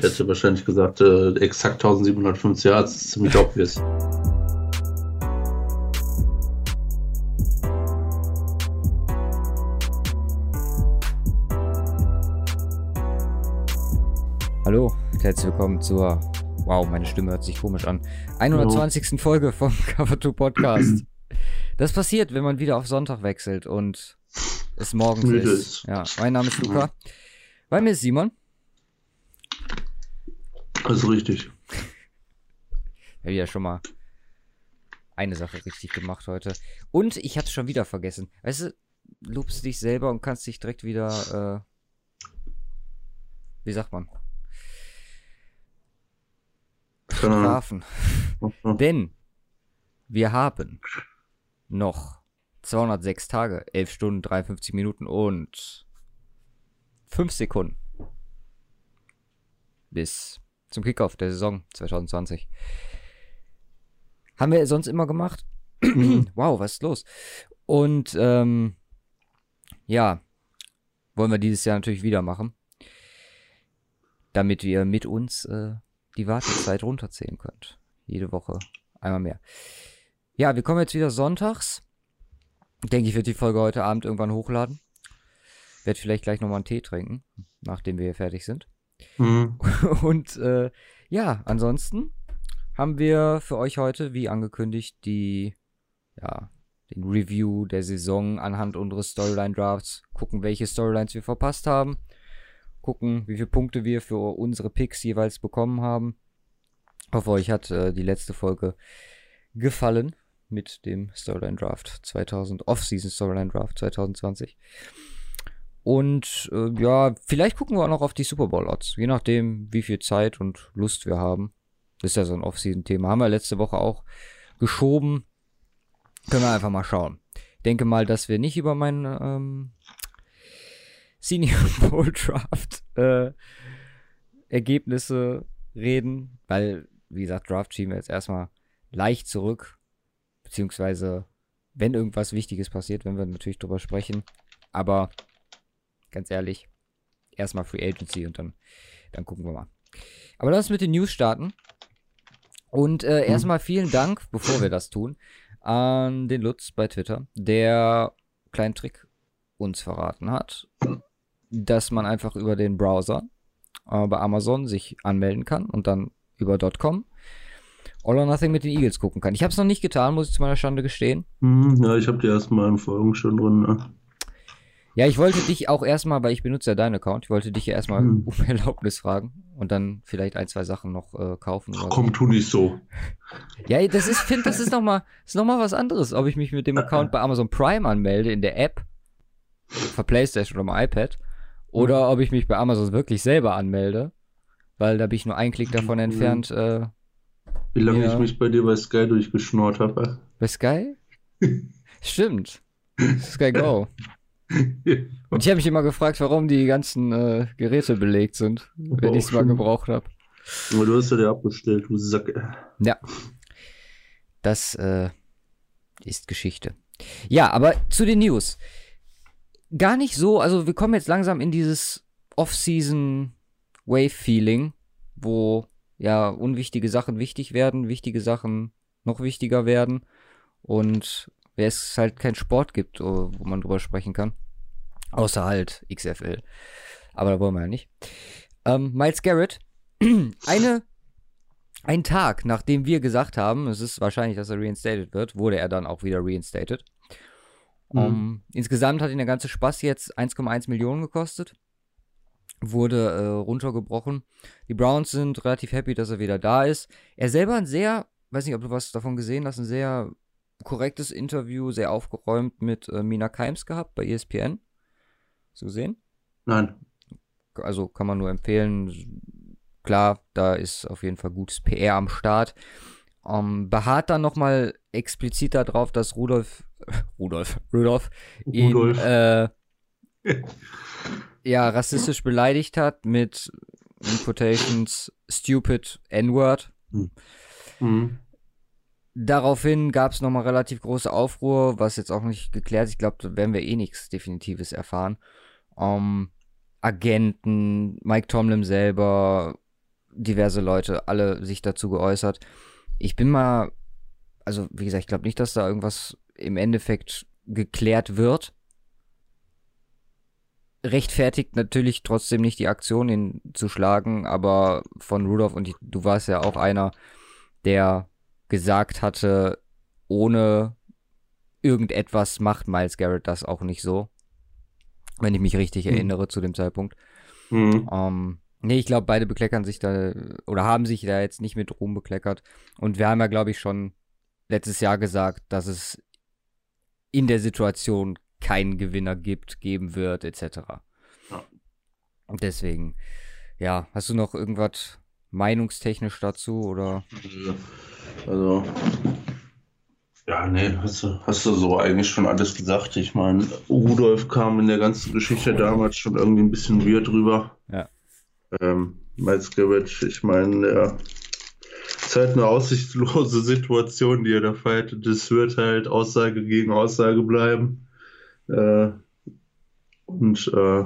Ich hätte wahrscheinlich gesagt, äh, exakt 1750 Jahre, das ist ziemlich obvious. Hallo, herzlich willkommen zur, wow, meine Stimme hört sich komisch an, 120. Folge vom Cover 2 Podcast. Das passiert, wenn man wieder auf Sonntag wechselt und es morgens Müde ist. ist. Ja, mein Name ist Luca. Bei mir ist Simon. Das ist richtig. Ja, wieder schon mal eine Sache richtig gemacht heute. Und ich hatte schon wieder vergessen. Weißt du, lobst dich selber und kannst dich direkt wieder, äh, wie sagt man, strafen. Denn wir haben noch 206 Tage, 11 Stunden, 53 Minuten und 5 Sekunden bis zum Kickoff der Saison 2020. Haben wir sonst immer gemacht. wow, was ist los? Und ähm, ja, wollen wir dieses Jahr natürlich wieder machen, damit ihr mit uns äh, die Wartezeit runterzählen könnt. Jede Woche einmal mehr. Ja, wir kommen jetzt wieder sonntags. Denke ich, wird die Folge heute Abend irgendwann hochladen. Werd vielleicht gleich nochmal einen Tee trinken, nachdem wir hier fertig sind. Mhm. Und äh, ja, ansonsten haben wir für euch heute, wie angekündigt, die, ja, den Review der Saison anhand unseres Storyline-Drafts. Gucken, welche Storylines wir verpasst haben. Gucken, wie viele Punkte wir für unsere Picks jeweils bekommen haben. Hoffe, euch hat äh, die letzte Folge gefallen mit dem Storyline Draft 2000, Off-Season Storyline Draft 2020. Und äh, ja, vielleicht gucken wir auch noch auf die Super Bowl Odds, je nachdem, wie viel Zeit und Lust wir haben. Ist ja so ein Off-Season-Thema. Haben wir letzte Woche auch geschoben. Können wir einfach mal schauen. Denke mal, dass wir nicht über meinen ähm, Senior Bowl Draft äh, Ergebnisse reden, weil, wie gesagt, Draft schieben wir jetzt erstmal leicht zurück. Beziehungsweise, wenn irgendwas Wichtiges passiert, wenn wir natürlich drüber sprechen. Aber ganz ehrlich, erstmal Free Agency und dann, dann gucken wir mal. Aber lass uns mit den News starten. Und äh, erstmal vielen Dank, bevor wir das tun, an den Lutz bei Twitter, der kleinen Trick uns verraten hat, dass man einfach über den Browser äh, bei Amazon sich anmelden kann und dann über .com All or Nothing mit den Eagles gucken kann. Ich habe es noch nicht getan, muss ich zu meiner Schande gestehen. Mhm. Ja, ich habe die ersten beiden Folgen schon drin. Ne? Ja, ich wollte dich auch erstmal, weil ich benutze ja deinen Account, ich wollte dich ja erstmal Hm. um Erlaubnis fragen und dann vielleicht ein, zwei Sachen noch äh, kaufen. So. Komm, tu nicht so. Ja, das ist, finde, das ist nochmal noch mal was anderes, ob ich mich mit dem Account bei Amazon Prime anmelde in der App für Playstation oder iPad oder ob ich mich bei Amazon wirklich selber anmelde, weil da bin ich nur einen Klick davon entfernt. Äh, Wie lange Ja. ich mich bei dir bei Sky durchgeschnurrt habe. bei Sky? Stimmt. Sky Go. Und ich habe mich immer gefragt, warum die ganzen äh, Geräte belegt sind, wenn ich es mal gebraucht habe. Aber du hast ja dir abbestellt, du Sack. Ja. Das äh, ist Geschichte. Ja, aber zu den News. Gar nicht so, also wir kommen jetzt langsam in dieses Off-Season Wave-Feeling, wo ja unwichtige Sachen wichtig werden, wichtige Sachen noch wichtiger werden und es halt keinen Sport gibt, wo wo man drüber sprechen kann. Außer halt XFL. Aber da wollen wir ja nicht. Ähm, Miles Garrett, eine ein Tag, nachdem wir gesagt haben, es ist wahrscheinlich, dass er reinstated wird, wurde er dann auch wieder reinstated. Mhm. Um, insgesamt hat ihn der ganze Spaß jetzt 1,1 Millionen gekostet. Wurde äh, runtergebrochen. Die Browns sind relativ happy, dass er wieder da ist. Er selber ein sehr, weiß nicht, ob du was davon gesehen hast, ein sehr korrektes Interview, sehr aufgeräumt mit äh, Mina Keims gehabt bei ESPN. Hast du gesehen? Nein. also kann man nur empfehlen. Klar, da ist auf jeden Fall gutes PR am Start. Ähm, beharrt dann nochmal explizit darauf, dass Rudolf, Rudolf, Rudolf, ihn Rudolf. äh, ja, rassistisch beleidigt hat mit in Quotations stupid N-Word. Mhm. Daraufhin gab es nochmal relativ große Aufruhr, was jetzt auch nicht geklärt ist. Ich glaube, da werden wir eh nichts Definitives erfahren. Ähm, Agenten, Mike Tomlin selber, diverse Leute, alle sich dazu geäußert. Ich bin mal, also wie gesagt, ich glaube nicht, dass da irgendwas im Endeffekt geklärt wird. Rechtfertigt natürlich trotzdem nicht die Aktion, ihn zu schlagen, aber von Rudolph und du warst ja auch einer, der gesagt hatte, ohne irgendetwas macht Miles Garrett das auch nicht so. Wenn ich mich richtig hm. erinnere zu dem Zeitpunkt. Mhm. Ähm, nee, ich glaube, beide bekleckern sich da oder haben sich da jetzt nicht mit Ruhm bekleckert. Und wir haben ja, glaube ich, schon letztes Jahr gesagt, dass es in der Situation keinen Gewinner gibt, geben wird, etc. Ja. Und deswegen, ja, hast du noch irgendwas meinungstechnisch dazu oder? Also, ja, nee, hast du, hast du so eigentlich schon alles gesagt. Ich meine, Rudolf kam in der ganzen Geschichte damals schon irgendwie ein bisschen weird drüber. Ja. Ähm, Miles Garrett, ich meine, ja, ist halt eine aussichtslose Situation, die er da feiert. Das wird halt Aussage gegen Aussage bleiben. Äh, und äh,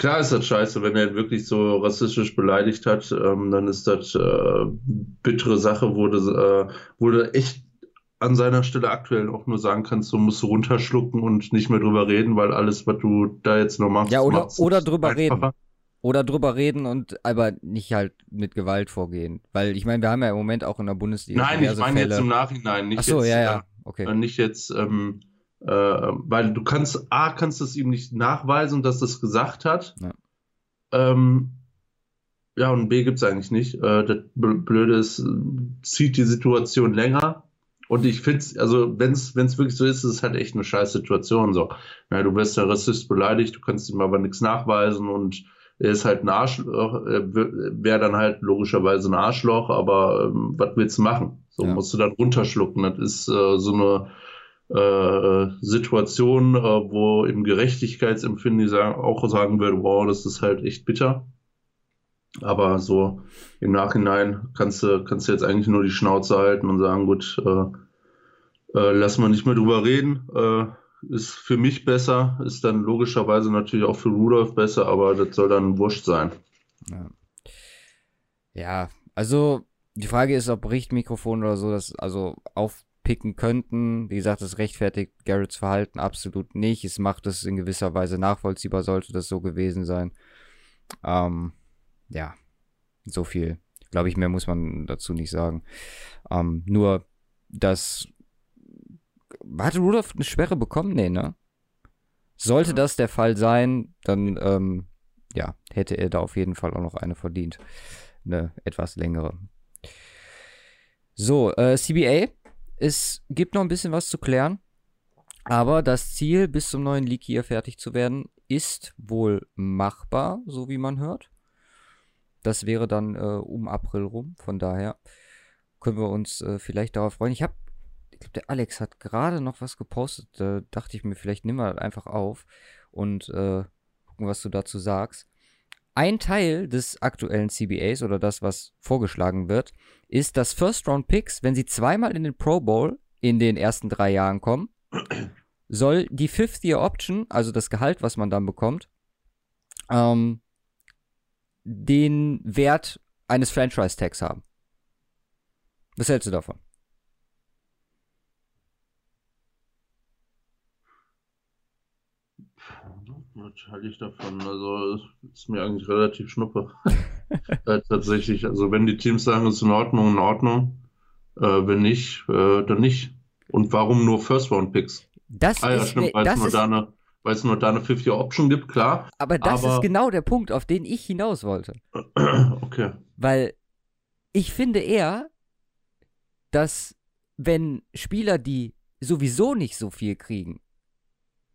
klar ist das scheiße, wenn er wirklich so rassistisch beleidigt hat, ähm, dann ist das äh, bittere Sache, wo du, äh, wo du echt an seiner Stelle aktuell auch nur sagen kannst, du musst runterschlucken und nicht mehr drüber reden, weil alles, was du da jetzt noch machst, ja, oder, oder drüber einfacher. reden. Oder drüber reden und aber nicht halt mit Gewalt vorgehen. Weil ich meine, wir haben ja im Moment auch in der Bundesliga. Nein, ich meine jetzt im Nachhinein, nicht Ach so, jetzt, ja, ja. Okay. Äh, nicht jetzt, ähm, äh, weil du kannst, A, kannst es ihm nicht nachweisen, dass es gesagt hat. Ja. Ähm, ja, und B gibt es eigentlich nicht. Äh, das Blöde ist, zieht die Situation länger. Und ich finde es, also wenn es wirklich so ist, ist es halt echt eine scheiß Situation. So. Ja, du wirst der Rassist beleidigt, du kannst ihm aber nichts nachweisen und er ist halt ein Arschloch, wäre dann halt logischerweise ein Arschloch, aber ähm, was willst du machen? So ja. musst du dann runterschlucken. Das ist äh, so eine äh, Situation, äh, wo im Gerechtigkeitsempfinden sagen, auch sagen würde, wow, das ist halt echt bitter. Aber so im Nachhinein kannst du, kannst du jetzt eigentlich nur die Schnauze halten und sagen, gut, äh, äh, lass mal nicht mehr drüber reden. Äh, ist für mich besser, ist dann logischerweise natürlich auch für Rudolf besser, aber das soll dann wurscht sein. Ja, ja also die Frage ist, ob Richtmikrofon oder so das also aufpicken könnten. Wie gesagt, das rechtfertigt Garretts Verhalten absolut nicht. Es macht es in gewisser Weise nachvollziehbar, sollte das so gewesen sein. Ähm, ja, so viel. Glaube ich, mehr muss man dazu nicht sagen. Ähm, nur, dass hatte Rudolph eine Sperre bekommen? Nee, ne? Sollte das der Fall sein, dann ähm, ja, hätte er da auf jeden Fall auch noch eine verdient. Eine etwas längere. So, äh, CBA. Es gibt noch ein bisschen was zu klären. Aber das Ziel, bis zum neuen League hier fertig zu werden, ist wohl machbar, so wie man hört. Das wäre dann äh, um April rum. Von daher können wir uns äh, vielleicht darauf freuen. Ich habe ich glaube, der Alex hat gerade noch was gepostet. Da dachte ich mir, vielleicht nimm mal einfach auf und äh, gucken, was du dazu sagst. Ein Teil des aktuellen CBAs oder das, was vorgeschlagen wird, ist, dass First-Round-Picks, wenn sie zweimal in den Pro Bowl in den ersten drei Jahren kommen, soll die Fifth-Year-Option, also das Gehalt, was man dann bekommt, ähm, den Wert eines Franchise-Tags haben. Was hältst du davon? Was halte ich davon? Also, ist mir eigentlich relativ schnuppe. äh, tatsächlich. Also, wenn die Teams sagen, es ist in Ordnung, in Ordnung. Äh, wenn nicht, äh, dann nicht. Und warum nur First-Round-Picks? Das ah, ja, ist, stimmt, weil es nur, da eine, weil es nur da eine 50-Option gibt, klar. Aber das aber... ist genau der Punkt, auf den ich hinaus wollte. okay. Weil ich finde eher, dass wenn Spieler, die sowieso nicht so viel kriegen,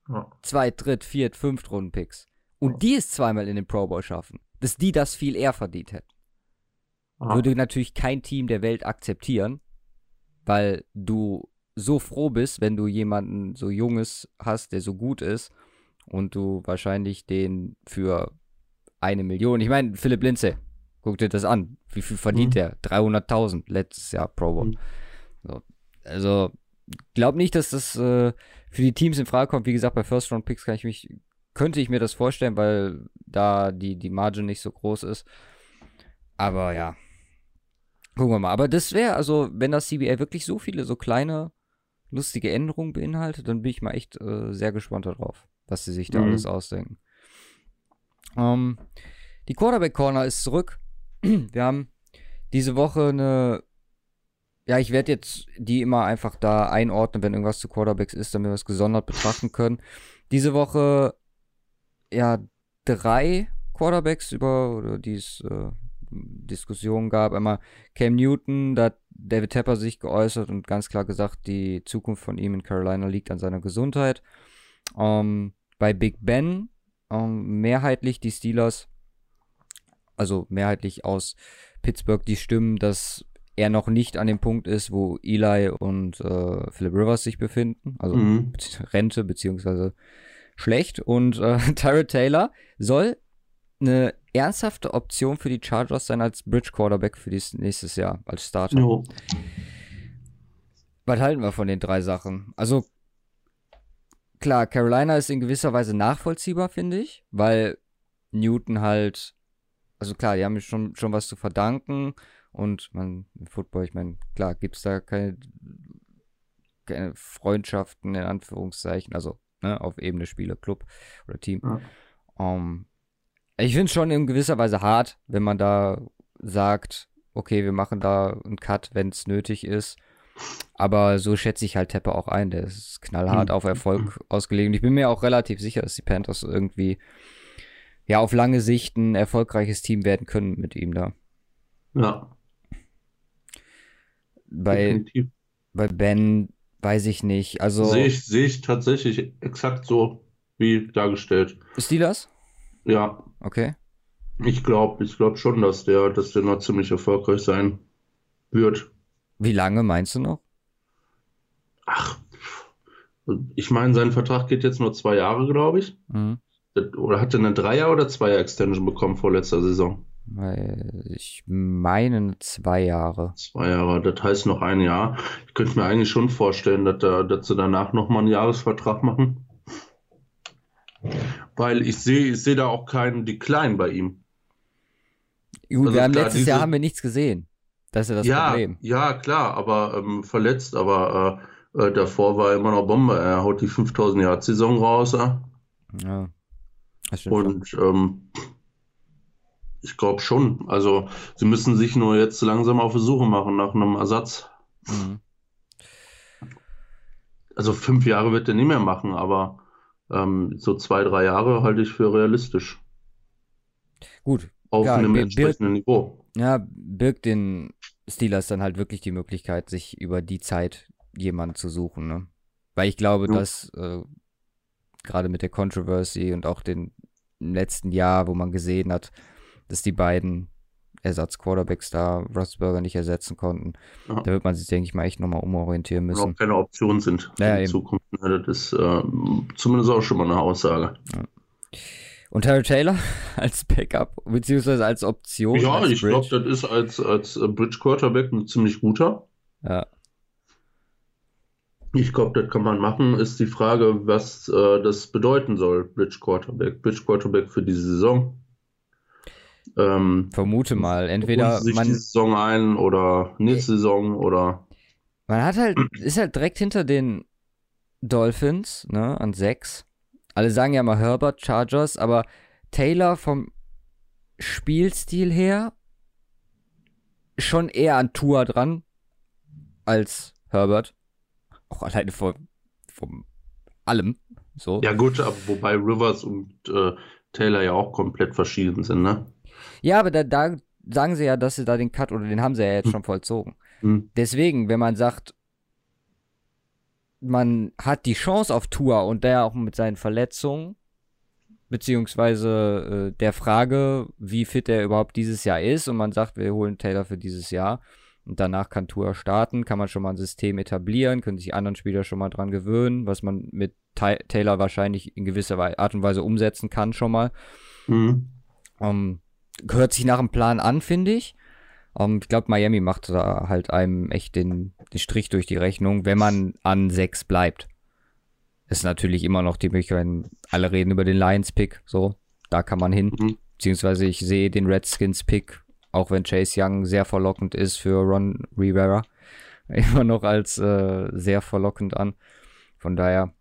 ja. Zweit, Dritt, Viert, Fünft Runden-Picks. Und ja. die es zweimal in den Pro Bowl schaffen, dass die das viel eher verdient hätten. Ja. Würde natürlich kein Team der Welt akzeptieren, weil du so froh bist, wenn du jemanden so Junges hast, der so gut ist und du wahrscheinlich den für eine Million, ich meine, Philipp Lindsay, guck dir das an, wie viel verdient mhm. der? 300.000 letztes Jahr Pro Bowl. Mhm. So, also, glaub nicht, dass das äh, für die Teams in Frage kommt. Wie gesagt, bei First Round Picks kann ich mich, könnte ich mir das vorstellen, weil da die, die Margin nicht so groß ist. Aber ja. Gucken wir mal. Aber das wäre, also, wenn das CBA wirklich so viele so kleine, lustige Änderungen beinhaltet, dann bin ich mal echt äh, sehr gespannt darauf, was sie sich da mhm. alles ausdenken. Ähm, die Quarterback Corner ist zurück. Wir haben diese Woche eine. Ja, ich werde jetzt die immer einfach da einordnen, wenn irgendwas zu Quarterbacks ist, damit wir es gesondert betrachten können. Diese Woche, ja, drei Quarterbacks über, oder die es äh, Diskussionen gab. Einmal Cam Newton, da hat David Tepper sich geäußert und ganz klar gesagt, die Zukunft von ihm in Carolina liegt an seiner Gesundheit. Ähm, bei Big Ben ähm, mehrheitlich die Steelers, also mehrheitlich aus Pittsburgh die Stimmen, dass er noch nicht an dem Punkt ist, wo Eli und äh, Philip Rivers sich befinden. Also mhm. Rente beziehungsweise schlecht. Und äh, Tyrod Taylor soll eine ernsthafte Option für die Chargers sein als Bridge Quarterback für dieses nächstes Jahr als Starter. Jo. Was halten wir von den drei Sachen? Also klar, Carolina ist in gewisser Weise nachvollziehbar, finde ich, weil Newton halt, also klar, die haben schon, schon was zu verdanken und man, im Football, ich meine, klar, gibt es da keine, keine Freundschaften in Anführungszeichen, also ne, auf Ebene Spieler, Club oder Team. Ja. Um, ähm, ich finde es schon in gewisser Weise hart, wenn man da sagt, okay, wir machen da einen Cut, wenn es nötig ist. Aber so schätze ich halt Teppe auch ein. Der ist knallhart mhm. auf Erfolg ausgelegt. Und ich bin mir auch relativ sicher, dass die Panthers irgendwie ja auf lange Sicht ein erfolgreiches Team werden können mit ihm da. Ja. Bei, bei Ben weiß ich nicht. Also sehe ich, sehe ich tatsächlich exakt so wie dargestellt. Ist die das? Ja. Okay. Ich glaube, ich glaube schon, dass der, dass der noch ziemlich erfolgreich sein wird. Wie lange meinst du noch? Ach, ich meine, sein Vertrag geht jetzt nur zwei Jahre, glaube ich. Mhm. Oder hat er eine Dreier- oder Zweier-Extension bekommen vor letzter Saison? Ich meine zwei Jahre. Zwei Jahre, das heißt noch ein Jahr. Ich könnte mir eigentlich schon vorstellen, dass, da, dass sie danach nochmal einen Jahresvertrag machen. Weil ich sehe ich seh da auch keinen Decline bei ihm. Gut, also wir haben letztes diese... Jahr haben wir nichts gesehen. Das ist ja das ja, Problem. Ja, klar, aber ähm, verletzt, aber äh, äh, davor war er immer noch Bombe. Er haut die 5000 Yard Saison raus. Äh? Ja. Und ähm, ich glaube schon. Also sie müssen sich nur jetzt langsam auf die Suche machen nach einem Ersatz. Mhm. Also fünf Jahre wird er nicht mehr machen, aber ähm, so zwei, drei Jahre halte ich für realistisch. Gut. Auf ja, einem entsprechenden Niveau. Ja, birgt den Steelers dann halt wirklich die Möglichkeit, sich über die Zeit jemanden zu suchen. Ne? Weil ich glaube, ja. dass äh, gerade mit der Controversy und auch den letzten Jahr, wo man gesehen hat, dass die beiden Ersatz-Quarterbacks da Rossberger nicht ersetzen konnten, ja. da wird man sich, denke ich mal, echt nochmal umorientieren müssen. Auch keine Option sind ja, in Zukunft. Ne? Das ist äh, zumindest auch schon mal eine Aussage. Ja. Und Harry Taylor als Backup, beziehungsweise als Option. Ja, als ich glaube, das ist als, als äh, Bridge Quarterback ein ziemlich guter. Ja. Ich glaube, das kann man machen. Ist die Frage, was äh, das bedeuten soll, Bridge Quarterback. Bridge Quarterback für diese Saison. Ähm, Vermute mal, entweder sich man die Saison ein oder nächste äh, Saison oder. Man hat halt, ist halt direkt hinter den Dolphins, ne, an sechs. Alle sagen ja mal Herbert, Chargers, aber Taylor vom Spielstil her schon eher an Tour dran als Herbert. Auch alleine von, von allem. So. Ja, gut, aber wobei Rivers und äh, Taylor ja auch komplett verschieden sind, ne? Ja, aber da, da sagen sie ja, dass sie da den Cut oder den haben sie ja jetzt hm. schon vollzogen. Hm. Deswegen, wenn man sagt, man hat die Chance auf Tour und der auch mit seinen Verletzungen, beziehungsweise äh, der Frage, wie fit er überhaupt dieses Jahr ist, und man sagt, wir holen Taylor für dieses Jahr. Und danach kann Tour starten, kann man schon mal ein System etablieren, können sich anderen Spieler schon mal dran gewöhnen, was man mit Taylor wahrscheinlich in gewisser Art und Weise umsetzen kann schon mal. Mhm. Um, gehört sich nach dem Plan an, finde ich. Um, ähm, ich glaube, Miami macht da halt einem echt den, den Strich durch die Rechnung, wenn man an sechs bleibt. Ist natürlich immer noch die Möglichkeit, alle reden über den Lions-Pick, so, da kann man hin. Mhm. Beziehungsweise ich sehe den Redskins-Pick Auch wenn Chase Young sehr verlockend ist für Ron Rivera. Immer noch als äh, sehr verlockend an. Von daher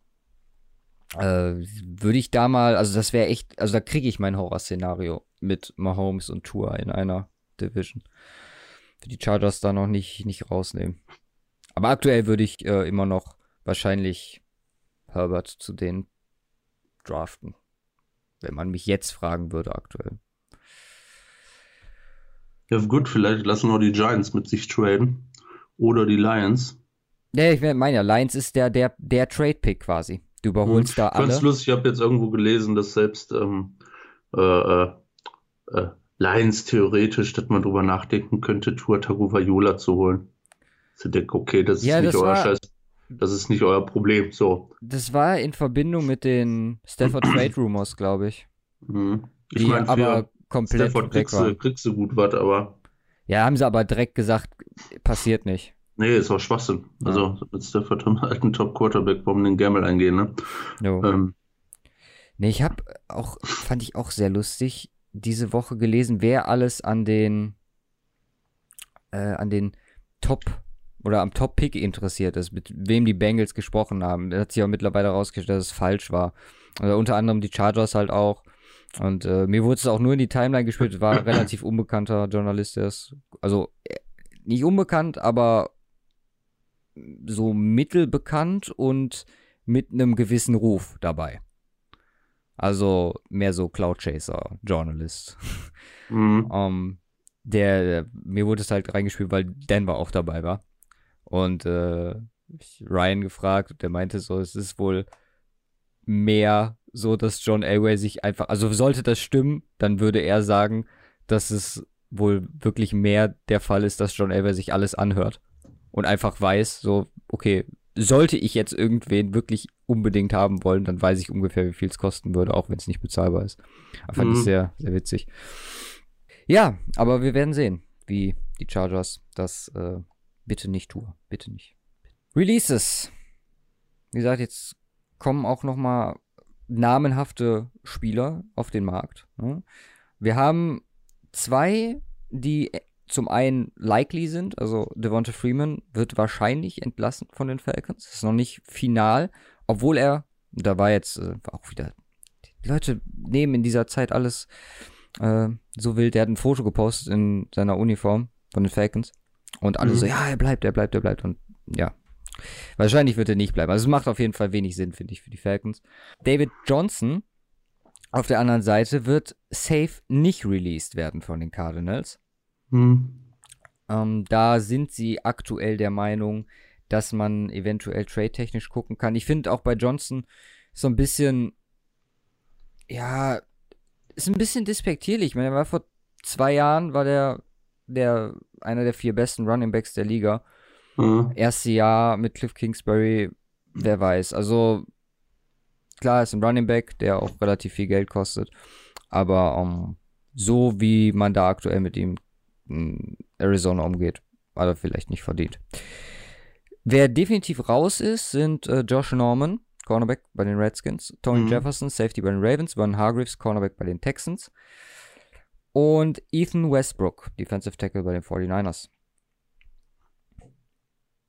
äh, würde ich da mal, also das wäre echt, also da kriege ich mein Horrorszenario mit Mahomes und Tour in einer Division. Für die Chargers da noch nicht, nicht rausnehmen. Aber aktuell würde ich äh, immer noch wahrscheinlich Herbert zu denen draften. Wenn man mich jetzt fragen würde aktuell. Ja, gut, vielleicht lassen wir die Giants mit sich traden. Oder die Lions. Ja, ich meine ja, Lions ist der, der, der Trade-Pick quasi. Du überholst hm, da alle. Ganz lustig, ich habe jetzt irgendwo gelesen, dass selbst ähm, äh, äh, äh, Lions theoretisch, dass man drüber nachdenken könnte, Tour Tagovailoa zu holen. Ich denke, okay, das ist ja, nicht das euer war, Scheiß, das ist nicht euer Problem, so. Das war in Verbindung mit den Stafford Trade Rumors, glaube ich. Mhm. Ich meine, aber komplett Stafford kriegst, du, kriegst du gut was, aber. Ja, haben sie aber direkt gesagt, passiert nicht. Nee, ist auch Schwachsinn. Ja. Also mit Stafford haben halt einen Top-Quarterback, warum den Gamble eingehen, ne? Jo. Ähm. Nee, ich habe auch, fand ich auch sehr lustig, diese Woche gelesen, wer alles an den, äh, an den Top oder am Top-Pick interessiert ist, mit wem die Bengals gesprochen haben. Da hat sich auch mittlerweile herausgestellt, dass es falsch war. Also unter anderem die Chargers halt auch. Und äh, mir wurde es auch nur in die Timeline gespielt, war ein relativ unbekannter Journalist, der ist, also äh, nicht unbekannt, aber so mittelbekannt und mit einem gewissen Ruf dabei. Also mehr so Cloud Chaser, Journalist. Mhm. um, ähm, der, mir wurde es halt reingespielt, weil Denver auch dabei war. Und äh, Ryan gefragt, der meinte so, es ist wohl mehr so, dass John Elway sich einfach, also sollte das stimmen, dann würde er sagen, dass es wohl wirklich mehr der Fall ist, dass John Elway sich alles anhört und einfach weiß, so, okay, sollte ich jetzt irgendwen wirklich unbedingt haben wollen, dann weiß ich ungefähr, wie viel es kosten würde, auch wenn es nicht bezahlbar ist. Aber fand mhm. ich sehr, sehr witzig. Ja, aber wir werden sehen, wie die Chargers das äh, bitte nicht tun. Bitte nicht. Releases. Wie gesagt, jetzt kommen auch noch mal namenhafte Spieler auf den Markt. Ne? Wir haben zwei, die zum einen likely sind, also Devonta Freeman wird wahrscheinlich entlassen von den Falcons. Das ist noch nicht final, obwohl er, da war jetzt äh, auch wieder, die Leute nehmen in dieser Zeit alles äh, so wild. Der hat ein Foto gepostet in seiner Uniform von den Falcons und alle mhm. so, ja, er bleibt, er bleibt, er bleibt und ja. Wahrscheinlich wird er nicht bleiben. Also es macht auf jeden Fall wenig Sinn, finde ich, für die Falcons. David Johnson auf der anderen Seite wird safe nicht released werden von den Cardinals. Hm. Ähm, da sind sie aktuell der Meinung, dass man eventuell trade-technisch gucken kann. Ich finde auch bei Johnson so ein bisschen, ja, ist ein bisschen despektierlich. Ich meine, er war vor zwei Jahren, war der, der einer der vier besten Running Backs der Liga. Mhm. Erste Jahr mit Cliff Kingsbury, wer weiß. Also, klar, ist ein Running Back, der auch relativ viel Geld kostet. Aber um, ähm, so wie man da aktuell mit ihm Arizona umgeht. Hat er vielleicht nicht verdient. Wer definitiv raus ist, sind äh, Josh Norman, Cornerback bei den Redskins, Tony mhm. Jefferson, Safety bei den Ravens, Van Hargreaves, Cornerback bei den Texans und Ethan Westbrook, Defensive Tackle bei den 49ers.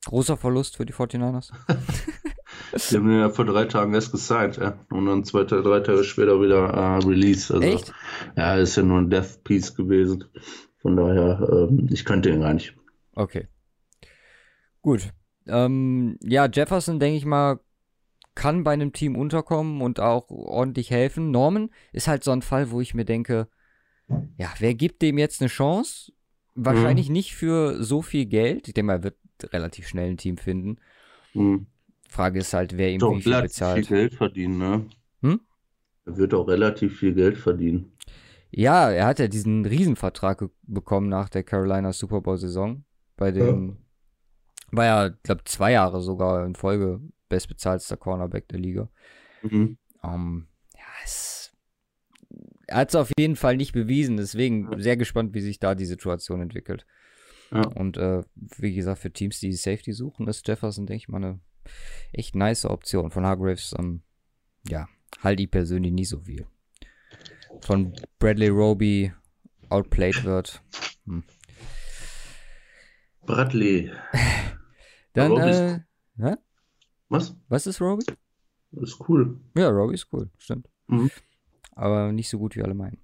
Großer Verlust für die 49ers. die haben ihn ja vor drei Tagen erst gesigned, ja. Und dann zwei, drei Tage später wieder äh, released. Also, Echt? Ja, ist ja nur ein Death Piece gewesen. Von daher, ähm, ich kannte ihn gar nicht. Okay. Gut. Ähm, ja, Jefferson, denke ich mal, kann bei einem Team unterkommen und auch ordentlich helfen. Norman ist halt so ein Fall, wo ich mir denke, ja, wer gibt dem jetzt eine Chance? Wahrscheinlich mhm. nicht für so viel Geld. Ich denke mal, er wird relativ schnell ein Team finden. Mhm. Frage ist halt, wer ihm Doch, wie viel bezahlt. viel Geld verdienen, ne? Hm? Er wird auch relativ viel Geld verdienen. Ja, er hat ja diesen Riesenvertrag bekommen nach der Carolina Super Bowl-Saison. Bei den, ja. war ja, glaube zwei Jahre sogar in Folge bestbezahlter Cornerback der Liga. Mhm. Um, ähm, ja, es, er hat es auf jeden Fall nicht bewiesen, deswegen sehr gespannt, wie sich da die Situation entwickelt. Ja. Und äh, wie gesagt, für Teams, die Safety suchen, ist Jefferson, denke ich mal, eine echt nice Option. Von Hargraves, ähm, ja, halte ich persönlich nie so viel von Bradley Roby outplayed wird. Hm. Bradley. Dann, äh, hä? Was? Was ist Roby? Das ist cool. Ja, Roby ist cool, stimmt. Mhm. Aber nicht so gut, wie alle meinen.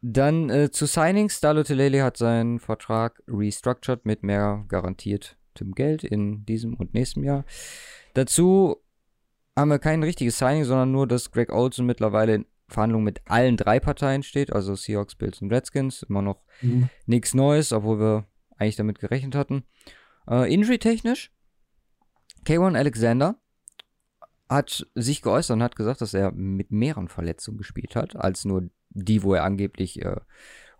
Dann äh, zu Signings. Dalo Telele hat seinen Vertrag restructured mit mehr garantiertem Geld in diesem und nächstem Jahr. Dazu haben wir kein richtiges Signing, sondern nur, dass Greg Olson mittlerweile in Verhandlungen mit allen drei Parteien steht, also Seahawks, Bills und Redskins. Immer noch mhm. nichts Neues, obwohl wir eigentlich damit gerechnet hatten. Äh, Injury-technisch, K1 Alexander hat sich geäußert und hat gesagt, dass er mit mehreren Verletzungen gespielt hat, als nur die, wo er angeblich äh,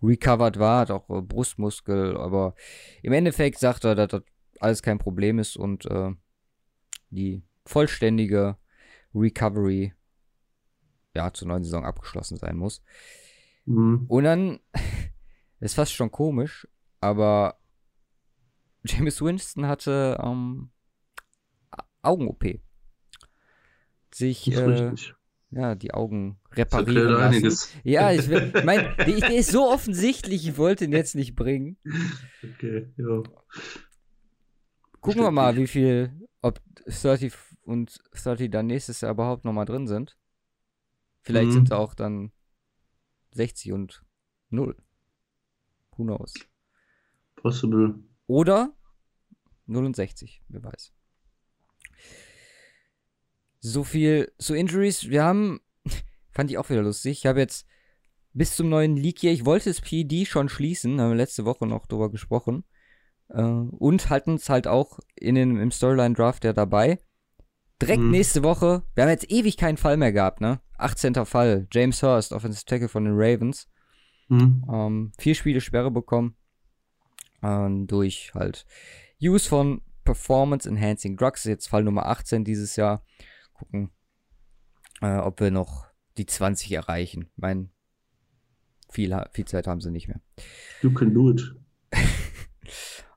recovered war, hat auch äh, Brustmuskel, aber im Endeffekt sagt er, dass das alles kein Problem ist und äh, die vollständige Recovery ja zur neuen Saison abgeschlossen sein muss. Mhm. Und dann ist fast schon komisch, aber James Winston hatte ähm, Augen-OP. Sich äh, ja, die Augen reparieren lassen. Einiges. Ja, ich mein, der, der ist so offensichtlich, ich wollte ihn jetzt nicht bringen. Okay, ja. Gucken wir mal, wie viel, ob 30 und 30 dann nächstes Jahr überhaupt nochmal drin sind. Vielleicht mhm. sind auch dann 60 und 0. Who knows? Possible. Oder 0 und 60, wer weiß. So viel zu Injuries. Wir haben, fand ich auch wieder lustig. Ich habe jetzt bis zum neuen Leak hier, ich wollte das PD schon schließen, haben wir letzte Woche noch drüber gesprochen. Äh, und halten es halt auch in den, im Storyline-Draft ja dabei. Direkt hm. nächste Woche, wir haben jetzt ewig keinen Fall mehr gehabt, ne? 18. Fall, James Hurst, Offensive Tackle von den Ravens. Hm. Ähm, vier Spiele Sperre bekommen. Ähm, durch halt Use von Performance Enhancing Drugs, jetzt Fall Nummer 18 dieses Jahr gucken, äh, ob wir noch die 20 erreichen. Mein, viel, viel Zeit haben sie nicht mehr. You can do it.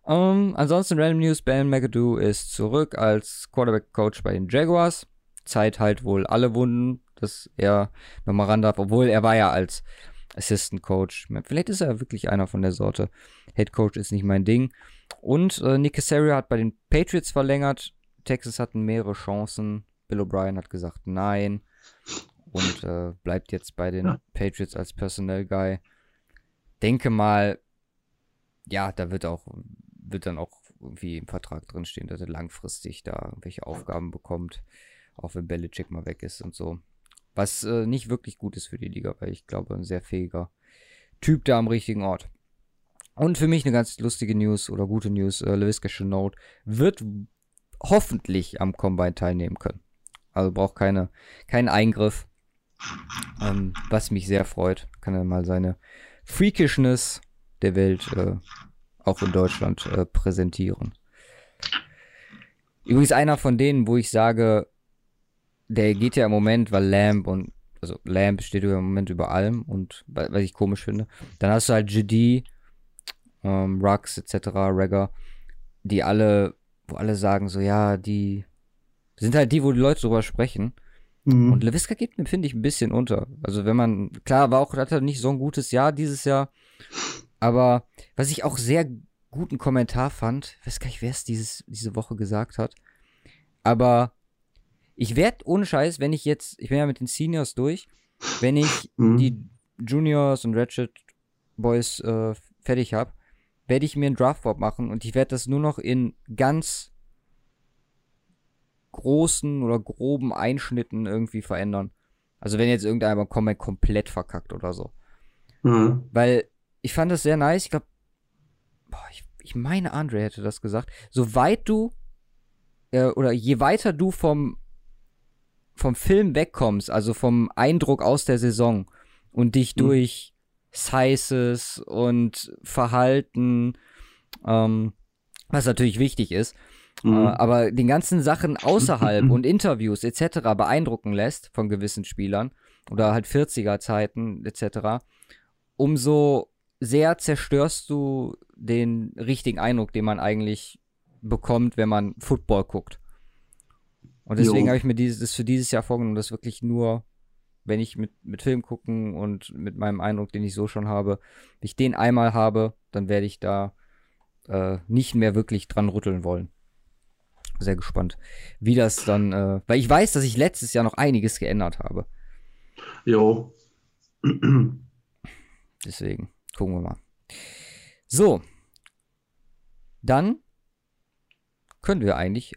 um, ansonsten Random News, Ben McAdoo ist zurück als Quarterback-Coach bei den Jaguars. Zeit halt wohl alle Wunden, dass er nochmal ran darf, obwohl er war ja als Assistant Coach. Vielleicht ist er wirklich einer von der Sorte. Head Coach ist nicht mein Ding. Und äh, Nick Casario hat bei den Patriots verlängert. Texas hatten mehrere Chancen. Bill O'Brien hat gesagt nein und äh, bleibt jetzt bei den ja. Patriots als Personnel Guy. Denke mal, ja, da wird auch, wird dann auch irgendwie im Vertrag drinstehen, dass er langfristig da welche Aufgaben bekommt, auch wenn Belichick mal weg ist und so. Was äh, nicht wirklich gut ist für die Liga, weil ich glaube, ein sehr fähiger Typ da am richtigen Ort. Und für mich eine ganz lustige News oder gute News, äh, LaVisca Chenault wird hoffentlich am Combine teilnehmen können. Also braucht keine, keinen Eingriff. Ähm, was mich sehr freut. Kann er mal seine Freakishness der Welt äh, auch in Deutschland äh, präsentieren. Übrigens einer von denen, wo ich sage, der geht ja im Moment, weil Lamb und also Lamb steht im Moment über allem und was ich komisch finde. Dann hast du halt GD, ähm, Rux etc., Ragger, die alle, wo alle sagen so, ja, die sind halt die, wo die Leute drüber sprechen. Mhm. Und Lewiska geht mir, finde ich, ein bisschen unter. Also wenn man, klar, war auch, hat er nicht so ein gutes Jahr dieses Jahr. Aber was ich auch sehr guten Kommentar fand, ich weiß gar nicht, wer es diese Woche gesagt hat. Aber ich werde ohne Scheiß, wenn ich jetzt, ich bin ja mit den Seniors durch, wenn ich mhm. die Juniors und Ratchet Boys äh, fertig habe, werde ich mir einen Draftboard machen und ich werde das nur noch in ganz großen oder groben Einschnitten irgendwie verändern. Also wenn jetzt irgendeiner Comic komplett verkackt oder so. Mhm. Weil ich fand das sehr nice. Ich glaube, ich, ich meine, Andre hätte das gesagt. Soweit du äh, oder je weiter du vom vom Film wegkommst, also vom Eindruck aus der Saison und dich mhm. durch Sizes und Verhalten, ähm, was natürlich wichtig ist, Mhm. Äh, aber den ganzen Sachen außerhalb und Interviews etc. beeindrucken lässt von gewissen Spielern oder halt 40er Zeiten etc., umso sehr zerstörst du den richtigen Eindruck, den man eigentlich bekommt, wenn man Football guckt. Und deswegen habe ich mir dieses, das für dieses Jahr vorgenommen, das wirklich nur wenn ich mit, mit Film gucken und mit meinem Eindruck, den ich so schon habe, wenn ich den einmal habe, dann werde ich da äh, nicht mehr wirklich dran rütteln wollen. Sehr gespannt, wie das dann, äh, weil ich weiß, dass ich letztes Jahr noch einiges geändert habe. Jo. Deswegen, gucken wir mal. So. Dann können wir eigentlich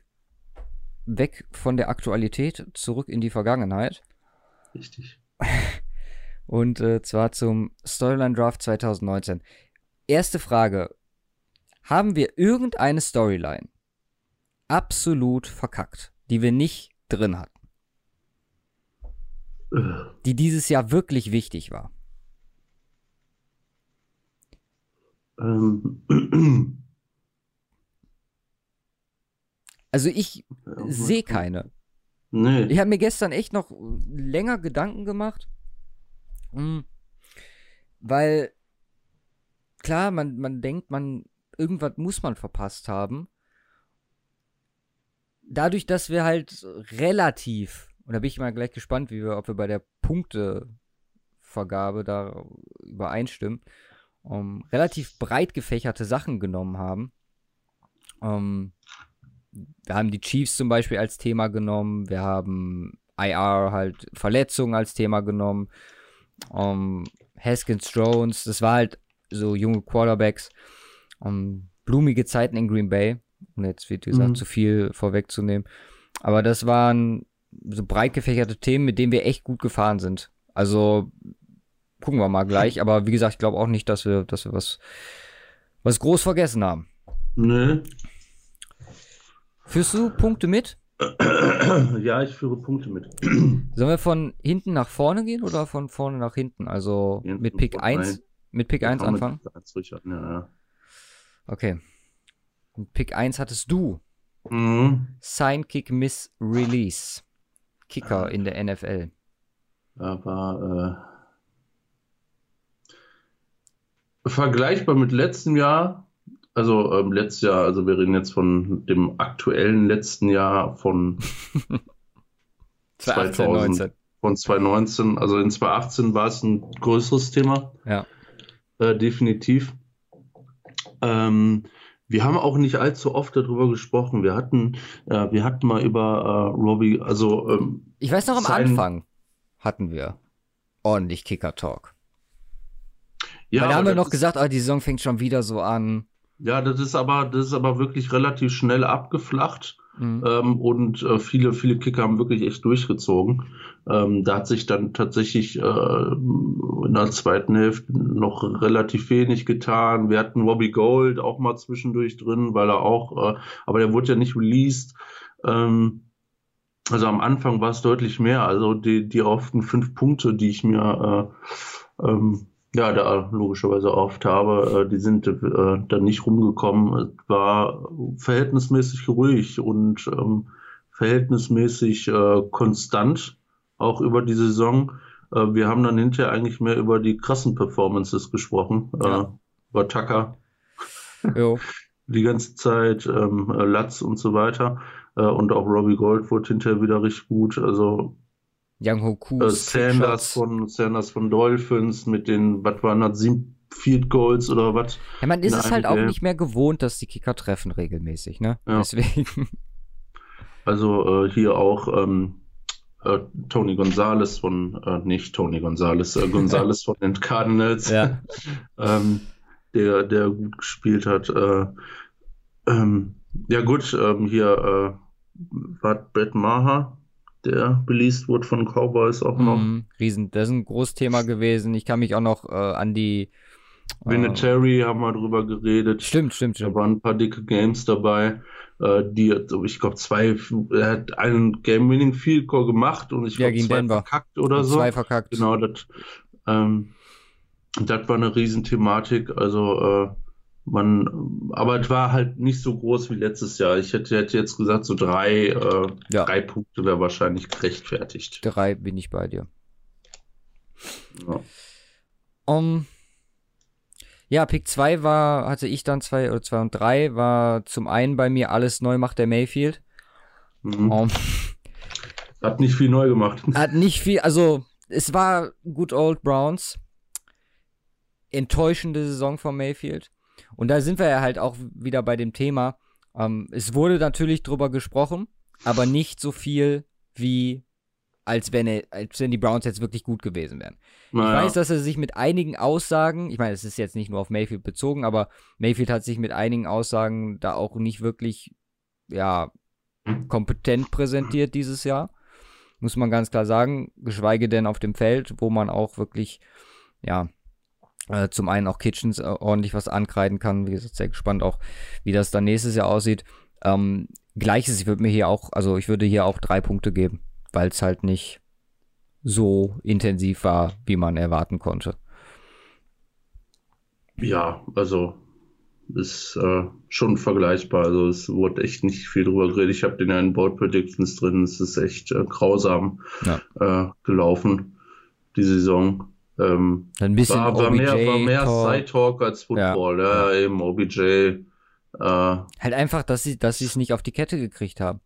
weg von der Aktualität zurück in die Vergangenheit. Richtig. Und äh, zwar zum Storyline Draft 2019. Erste Frage. Haben wir irgendeine Storyline absolut verkackt, die wir nicht drin hatten? Äh. Die dieses Jahr wirklich wichtig war? Ähm. Also ich Ja, sehe keine. Nee. Ich habe mir gestern echt noch länger Gedanken gemacht. Hm. Weil, klar, man, man denkt, man, irgendwas muss man verpasst haben. Dadurch, dass wir halt relativ, und da bin ich mal gleich gespannt, wie wir, ob wir bei der Punktevergabe da übereinstimmen, um, relativ breit gefächerte Sachen genommen haben. Um, wir haben die Chiefs zum Beispiel als Thema genommen, wir haben IR halt Verletzungen als Thema genommen, um, Haskins Jones, das war halt so junge Quarterbacks, um, blumige Zeiten in Green Bay, und jetzt wird wie gesagt Mhm. zu viel vorwegzunehmen, aber das waren so breit gefächerte Themen, mit denen wir echt gut gefahren sind. Also gucken wir mal gleich, aber wie gesagt, ich glaube auch nicht, dass wir, dass wir was, was groß vergessen haben. Nee. Führst du Punkte mit? ja, ich führe Punkte mit. Sollen wir von hinten nach vorne gehen oder von vorne nach hinten? Also Hinten mit Pick von 1, rein. mit Pick 1 Fangen wir anfangen? mit eins ruhig an, Ja, ja. Okay. Und Pick 1 hattest du. Mhm. Sign Kick Miss Release. Kicker in der NFL. Aber äh, vergleichbar mit letztem Jahr, also ähm, letztes Jahr, also wir reden jetzt von dem aktuellen letzten Jahr von 2018, 2000. 19. von 2019, also in 2018 war es ein größeres Thema, Ja. äh, definitiv. Ähm, wir haben auch nicht allzu oft darüber gesprochen. Wir hatten, äh, wir hatten mal über äh, Robbie, also ähm, Ich weiß noch, am Anfang hatten wir ordentlich Kicker-Talk. Ja, Weil da haben wir noch gesagt, ah, die Saison fängt schon wieder so an. Ja, das ist aber, das ist aber wirklich relativ schnell abgeflacht. Mhm. Ähm, und äh, viele, viele Kicker haben wirklich echt durchgezogen. Ähm, da hat sich dann tatsächlich äh, in der zweiten Hälfte noch relativ wenig getan. Wir hatten Robbie Gold auch mal zwischendurch drin, weil er auch, äh, aber der wurde ja nicht released. Ähm, also am Anfang war es deutlich mehr. Also die, die erhofften fünf Punkte, die ich mir äh, ähm, ja, da logischerweise oft habe, äh, die sind äh, dann nicht rumgekommen. Es war verhältnismäßig ruhig und ähm, verhältnismäßig äh, konstant, auch über die Saison. Äh, wir haben dann hinterher eigentlich mehr über die krassen Performances gesprochen, Ja. äh, über Tucker Jo. die ganze Zeit, ähm, äh, Latz und so weiter. Äh, und auch Robbie Gold wurde hinterher wieder richtig gut. Also Young Hoku. äh, Sanders von Sanders von Dolphins mit den, was waren das, sieben Field Goals oder was? Ja, man ist es halt auch nicht mehr gewohnt, dass die Kicker treffen regelmäßig, ne? Ja. Deswegen. Also äh, hier auch ähm, äh, Tony Gonzalez von, äh, nicht Tony Gonzalez, äh, Gonzalez von den Cardinals, Ja. ähm, der, der gut gespielt hat. Äh, ähm, ja gut, ähm, hier äh, war Brett Maher, der released wurde von Cowboys auch noch. Mhm, Riesen, das ist ein Großthema gewesen. Ich kann mich auch noch äh, an die. Äh, Vinatieri haben wir drüber geredet. stimmt, stimmt, Da stimmt. waren ein paar dicke Games dabei. Äh, die, also ich glaube, zwei, er hat einen Game-Winning Field Goal gemacht und ich Ja, glaube, gegen zwei Denver. verkackt oder so. Zwei verkackt. Genau, das, ähm, das war eine Riesenthematik. Also, äh, man, aber es war halt nicht so groß wie letztes Jahr. Ich hätte, hätte jetzt gesagt, so drei, äh, Ja. drei Punkte wäre wahrscheinlich gerechtfertigt. Drei bin ich bei dir. Ja. Um, ja, Pick 2 war, hatte ich dann zwei oder zwei und drei, war zum einen bei mir alles neu macht der Mayfield. Mhm. Um, Hat nicht viel neu gemacht. hat nicht viel, also es war Good Old Browns. Enttäuschende Saison von Mayfield. Und da sind wir ja halt auch wieder bei dem Thema. Ähm, es wurde natürlich drüber gesprochen, aber nicht so viel wie als wenn, er, als wenn die Browns jetzt wirklich gut gewesen wären. Naja. Ich weiß, dass er sich mit einigen Aussagen, ich meine, es ist jetzt nicht nur auf Mayfield bezogen, aber Mayfield hat sich mit einigen Aussagen da auch nicht wirklich, ja, kompetent präsentiert dieses Jahr. Muss man ganz klar sagen, geschweige denn auf dem Feld, wo man auch wirklich, ja, äh, zum einen auch Kitchens äh, ordentlich was ankreiden kann. Wie gesagt, sehr gespannt auch, wie das dann nächstes Jahr aussieht. Ähm, Gleiches, ich würde mir hier auch, also ich würde hier auch drei Punkte geben weil es halt nicht so intensiv war, wie man erwarten konnte. Ja, also ist äh, schon vergleichbar. Also es wurde echt nicht viel drüber geredet. Ich habe den ja in Board Predictions drin. Es ist echt äh, grausam ja. äh, gelaufen, die Saison. Ähm, Ein bisschen war, war mehr, war mehr Side-Talk als Football. Ja, ja eben OBJ. Äh, halt einfach, dass sie dass es nicht auf die Kette gekriegt haben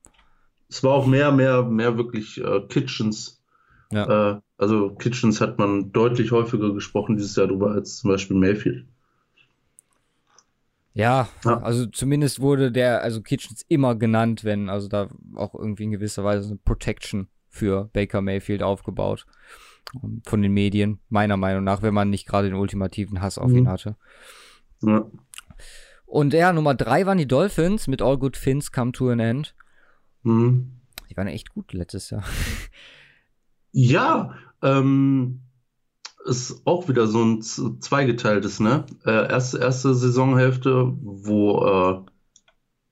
es war auch mehr, mehr, mehr wirklich äh, Kitchens. Ja. Äh, also Kitchens hat man deutlich häufiger gesprochen dieses Jahr drüber als zum Beispiel Mayfield. Ja, ja, also zumindest wurde der, also Kitchens immer genannt, wenn, also da auch irgendwie in gewisser Weise eine Protection für Baker Mayfield aufgebaut. Von den Medien, meiner Meinung nach, wenn man nicht gerade den ultimativen Hass auf mhm. ihn hatte. Ja. Und ja, Nummer drei waren die Dolphins mit All Good Fins Come to an End. Mhm. Die waren echt gut letztes Jahr. Ja, ähm, ist auch wieder so ein zweigeteiltes, ne? Äh, erste, erste Saisonhälfte, wo äh,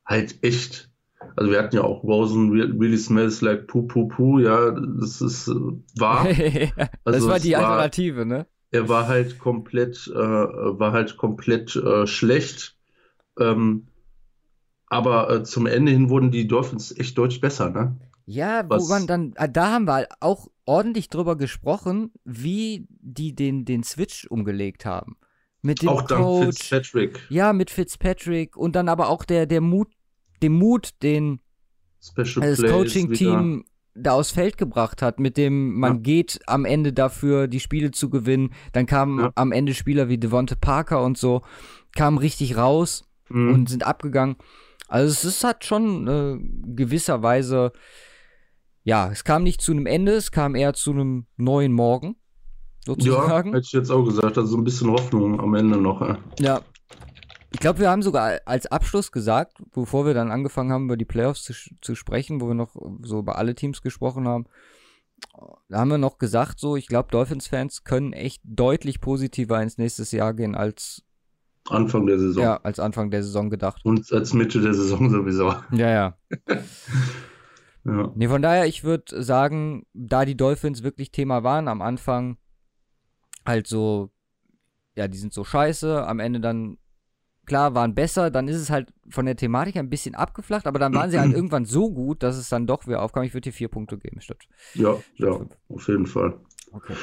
halt echt, also wir hatten ja auch Rosen really smells like poo poo poo, ja, das ist äh, wahr. also das war die Alternative, war, ne? Er war halt komplett, äh, war halt komplett äh, schlecht. Ähm, aber äh, zum Ende hin wurden die Dolphins echt deutlich besser, ne? Ja, Was? wo man dann, äh, da haben wir auch ordentlich drüber gesprochen, wie die den, den Switch umgelegt haben. Mit dem auch Coach, dank Fitzpatrick. Ja, mit Fitzpatrick und dann aber auch der, der Mut, dem Mut, den Special das Coaching-Team da aufs Feld gebracht hat, mit dem man ja. geht am Ende dafür, die Spiele zu gewinnen. Dann kamen ja. am Ende Spieler wie Devonte Parker und so, kamen richtig raus mhm. und sind abgegangen. Also es ist halt schon äh, gewisserweise, ja, es kam nicht zu einem Ende, es kam eher zu einem neuen Morgen, sozusagen. Ja, hätte ich jetzt auch gesagt, also so ein bisschen Hoffnung am Ende noch. Ja. Ich glaube, wir haben sogar als Abschluss gesagt, bevor wir dann angefangen haben, über die Playoffs zu, zu sprechen, wo wir noch so über alle Teams gesprochen haben, da haben wir noch gesagt, so, ich glaube, Dolphins-Fans können echt deutlich positiver ins nächste Jahr gehen als Anfang der Saison. Ja, als Anfang der Saison gedacht. Und als Mitte der Saison sowieso. Ja, ja. ja. Nee, von daher, ich würde sagen, da die Dolphins wirklich Thema waren am Anfang, halt so, ja, die sind so scheiße, am Ende dann, klar, waren besser, dann ist es halt von der Thematik ein bisschen abgeflacht, aber dann waren sie halt irgendwann so gut, dass es dann doch wieder aufkam. Ich würde dir vier Punkte geben, statt. Ja, statt ja, fünf. auf jeden Fall. Okay.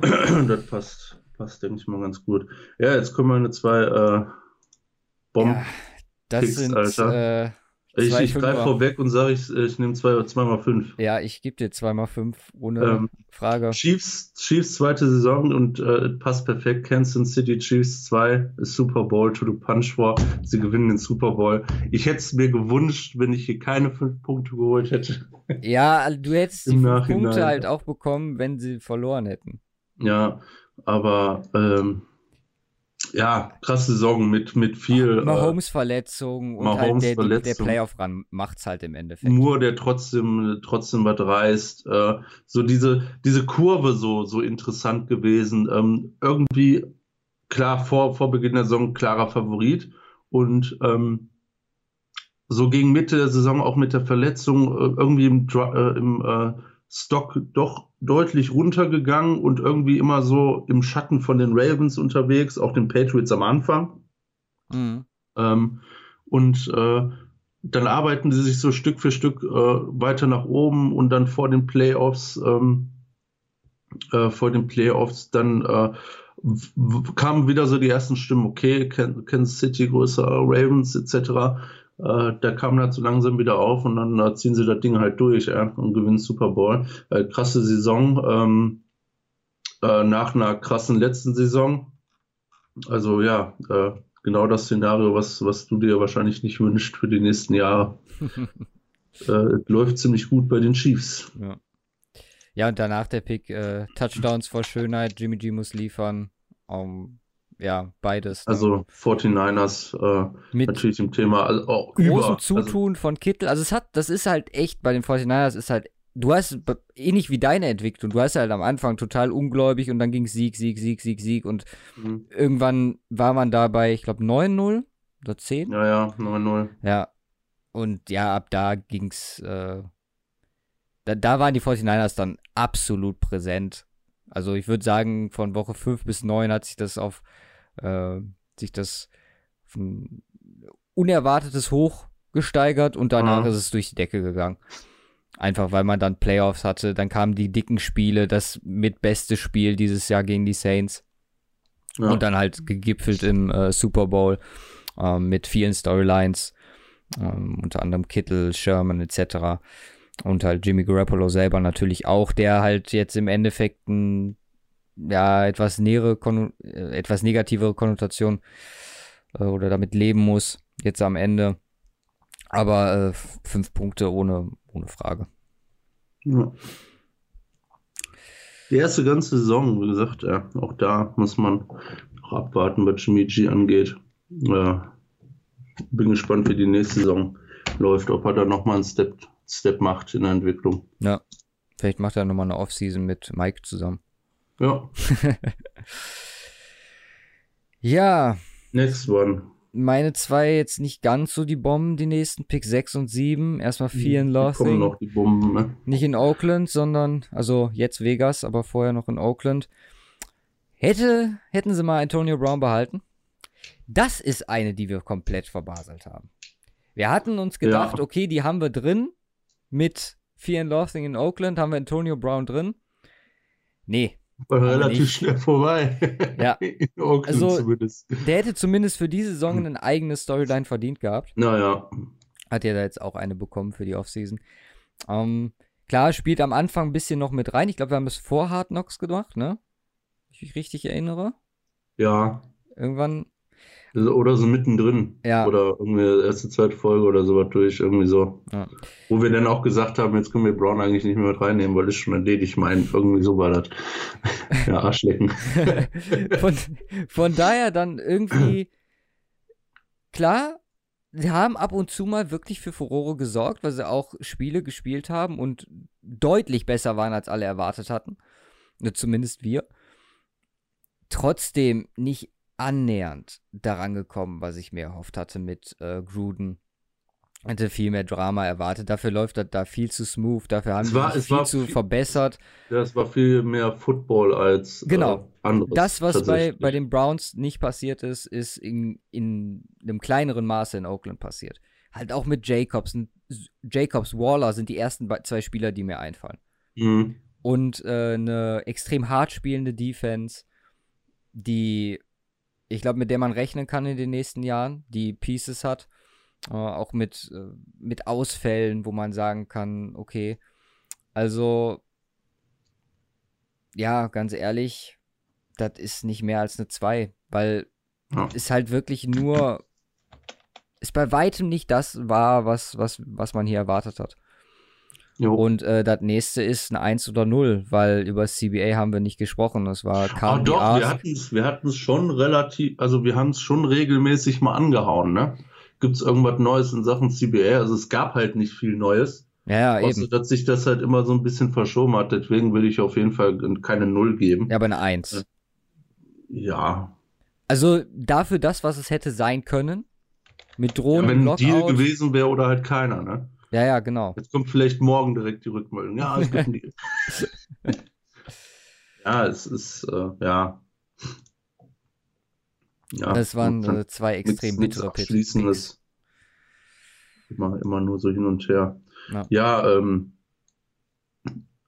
das passt passt, denke ich mal, ganz gut. Ja, jetzt kommen meine zwei äh, Bomben. Ja, das Picks, sind. Äh, ich, ich greife vorweg und sage, ich, ich nehme 2 zwei, mal 5. Ja, ich gebe dir 2 mal 5 ohne ähm, Frage. Chiefs, Chiefs zweite Saison und äh, passt perfekt. Kansas City Chiefs 2 ist Super Bowl to the Punch vor. Sie gewinnen den Super Bowl. Ich hätte es mir gewünscht, wenn ich hier keine 5 Punkte geholt hätte. Ja, du hättest die 5 Punkte halt auch bekommen, wenn sie verloren hätten. Ja, aber ähm, ja, krasse Saison mit, mit viel. Äh, Mahomes-Verletzung und Mahomes halt der, der Playoff-Run macht's halt im Endeffekt. Nur der trotzdem, trotzdem was reißt. Äh, so diese, diese Kurve so, so interessant gewesen. Ähm, irgendwie, klar, vor, vor Beginn der Saison klarer Favorit. Und ähm, so gegen Mitte der Saison auch mit der Verletzung äh, irgendwie im, äh, im äh, Stock doch deutlich runtergegangen und irgendwie immer so im Schatten von den Ravens unterwegs, auch den Patriots am Anfang. Mhm. Ähm, und äh, dann arbeiten sie sich so Stück für Stück äh, weiter nach oben und dann vor den Playoffs, ähm, äh, vor den Playoffs, dann äh, kamen wieder so die ersten Stimmen, okay, Kansas City größer Ravens etc. Äh, der kam dann so langsam wieder auf und dann äh, ziehen sie das Ding halt durch ja, und gewinnen Super Bowl. Äh, krasse Saison. Ähm, äh, nach einer krassen letzten Saison. Also ja, äh, genau das Szenario, was, was du dir wahrscheinlich nicht wünschst für die nächsten Jahre. äh, läuft ziemlich gut bei den Chiefs. Ja. Ja, und danach der Pick, äh, Touchdowns vor Schönheit, Jimmy G muss liefern. Um, ja, beides. Ne? Also 49ers äh, mit natürlich im Thema also auch großem über, also Zutun also, von Kittel. Also es hat, das ist halt echt bei den 49ers ist halt, du hast ähnlich wie deine Entwicklung, du hast halt am Anfang total ungläubig und dann ging Sieg, Sieg, Sieg, Sieg, Sieg und mhm. irgendwann war man da bei, ich glaube, 9-0 oder 10? Ja, ja, 9-0. Ja. Und ja, ab da ging's, äh, da, da waren die 49ers dann absolut präsent. Also ich würde sagen, von Woche 5 bis 9 hat sich das auf äh, sich das unerwartetes Hoch gesteigert und danach mhm. ist es durch die Decke gegangen. Einfach weil man dann Playoffs hatte, dann kamen die dicken Spiele, das mit beste Spiel dieses Jahr gegen die Saints. Ja. Und dann halt gegipfelt im äh, Super Bowl äh, mit vielen Storylines, äh, unter anderem Kittel, Sherman etc. Und halt Jimmy Garoppolo selber natürlich auch, der halt jetzt im Endeffekt ein, ja, etwas nähere, äh, etwas negativere Konnotation äh, oder damit leben muss, jetzt am Ende. Aber äh, fünf Punkte ohne, ohne Frage. Ja. Die erste ganze Saison, wie gesagt, ja, auch da muss man auch abwarten, was G angeht. Ja, bin gespannt, wie die nächste Saison läuft, ob er da nochmal einen Step Step macht in der Entwicklung. Ja, vielleicht macht er nochmal eine Offseason mit Mike zusammen. Ja. ja. Next one. Meine zwei jetzt nicht ganz so die Bomben, die nächsten Pick 6 und 7. Erstmal 4 in Lothing. Kommen noch die Bomben, ne? Nicht in Oakland, sondern, also jetzt Vegas, aber vorher noch in Oakland. Hätte, hätten sie mal Antonio Brown behalten? Das ist eine, die wir komplett verbaselt haben. Wir hatten uns gedacht, ja. okay, die haben wir drin mit Fear and Loathing in Oakland haben wir Antonio Brown drin. Nee. War relativ nicht. schnell vorbei. Ja. also, zumindest. der hätte zumindest für diese Saison ein eigenes Storyline verdient gehabt. Naja. Hat ja da jetzt auch eine bekommen für die Offseason. Ähm, klar, spielt am Anfang ein bisschen noch mit rein. Ich glaube, wir haben es vor Hard Knocks gemacht, ne? Ich mich richtig erinnere. Ja. Irgendwann oder so mittendrin. Ja. Oder irgendwie erste, zweite Folge oder sowas durch, irgendwie so. Ja. Wo wir dann auch gesagt haben, jetzt können wir Brown eigentlich nicht mehr mit reinnehmen, weil ist schon erledigt. Ich meine, irgendwie so war das. ja, Arschlecken. von, von daher dann irgendwie, klar, sie haben ab und zu mal wirklich für Furore gesorgt, weil sie auch Spiele gespielt haben und deutlich besser waren, als alle erwartet hatten. Zumindest wir. Trotzdem nicht annähernd daran gekommen, was ich mir erhofft hatte mit äh, Gruden. Hätte viel mehr Drama erwartet. Dafür läuft das da viel zu smooth. Dafür haben sie sich viel zu viel, verbessert. Ja, es war viel mehr Football als äh, genau. Äh, anderes. Das, was bei, bei den Browns nicht passiert ist, ist in, in einem kleineren Maße in Oakland passiert. Halt auch mit Jacobs. Jacobs, Waller sind die ersten zwei Spieler, die mir einfallen. Mhm. Und äh, eine extrem hart spielende Defense, die ich glaube, mit der man rechnen kann in den nächsten Jahren, die Pieces hat. Äh, auch mit, äh, mit Ausfällen, wo man sagen kann, okay, also, ja, ganz ehrlich, das ist nicht mehr als eine 2, weil ja. ist halt wirklich nur, ist bei weitem nicht das war, was, was, was man hier erwartet hat. Jo. Und äh, das nächste ist ein 1 oder 0, weil über CBA haben wir nicht gesprochen. Das war Can't doch, wir hatten es wir hatten's schon relativ, also wir haben es schon regelmäßig mal angehauen, ne? Gibt es irgendwas Neues in Sachen CBA? Also es gab halt nicht viel Neues. Ja, ja eben. dass sich das halt immer so ein bisschen verschoben hat. Deswegen will ich auf jeden Fall keine 0 geben. Ja, aber eine 1. Äh, ja. Also dafür das, was es hätte sein können, mit Drohnen, ja, Wenn ein Deal gewesen wäre oder halt keiner, ne? Ja, ja, genau. Jetzt kommt vielleicht morgen direkt die Rückmeldung. Ja, es gibt einen ja, es ist, äh, ja. ja. Das waren äh, zwei extrem bittere Abschließendes. Immer, immer nur so hin und her. Ja, ja ähm,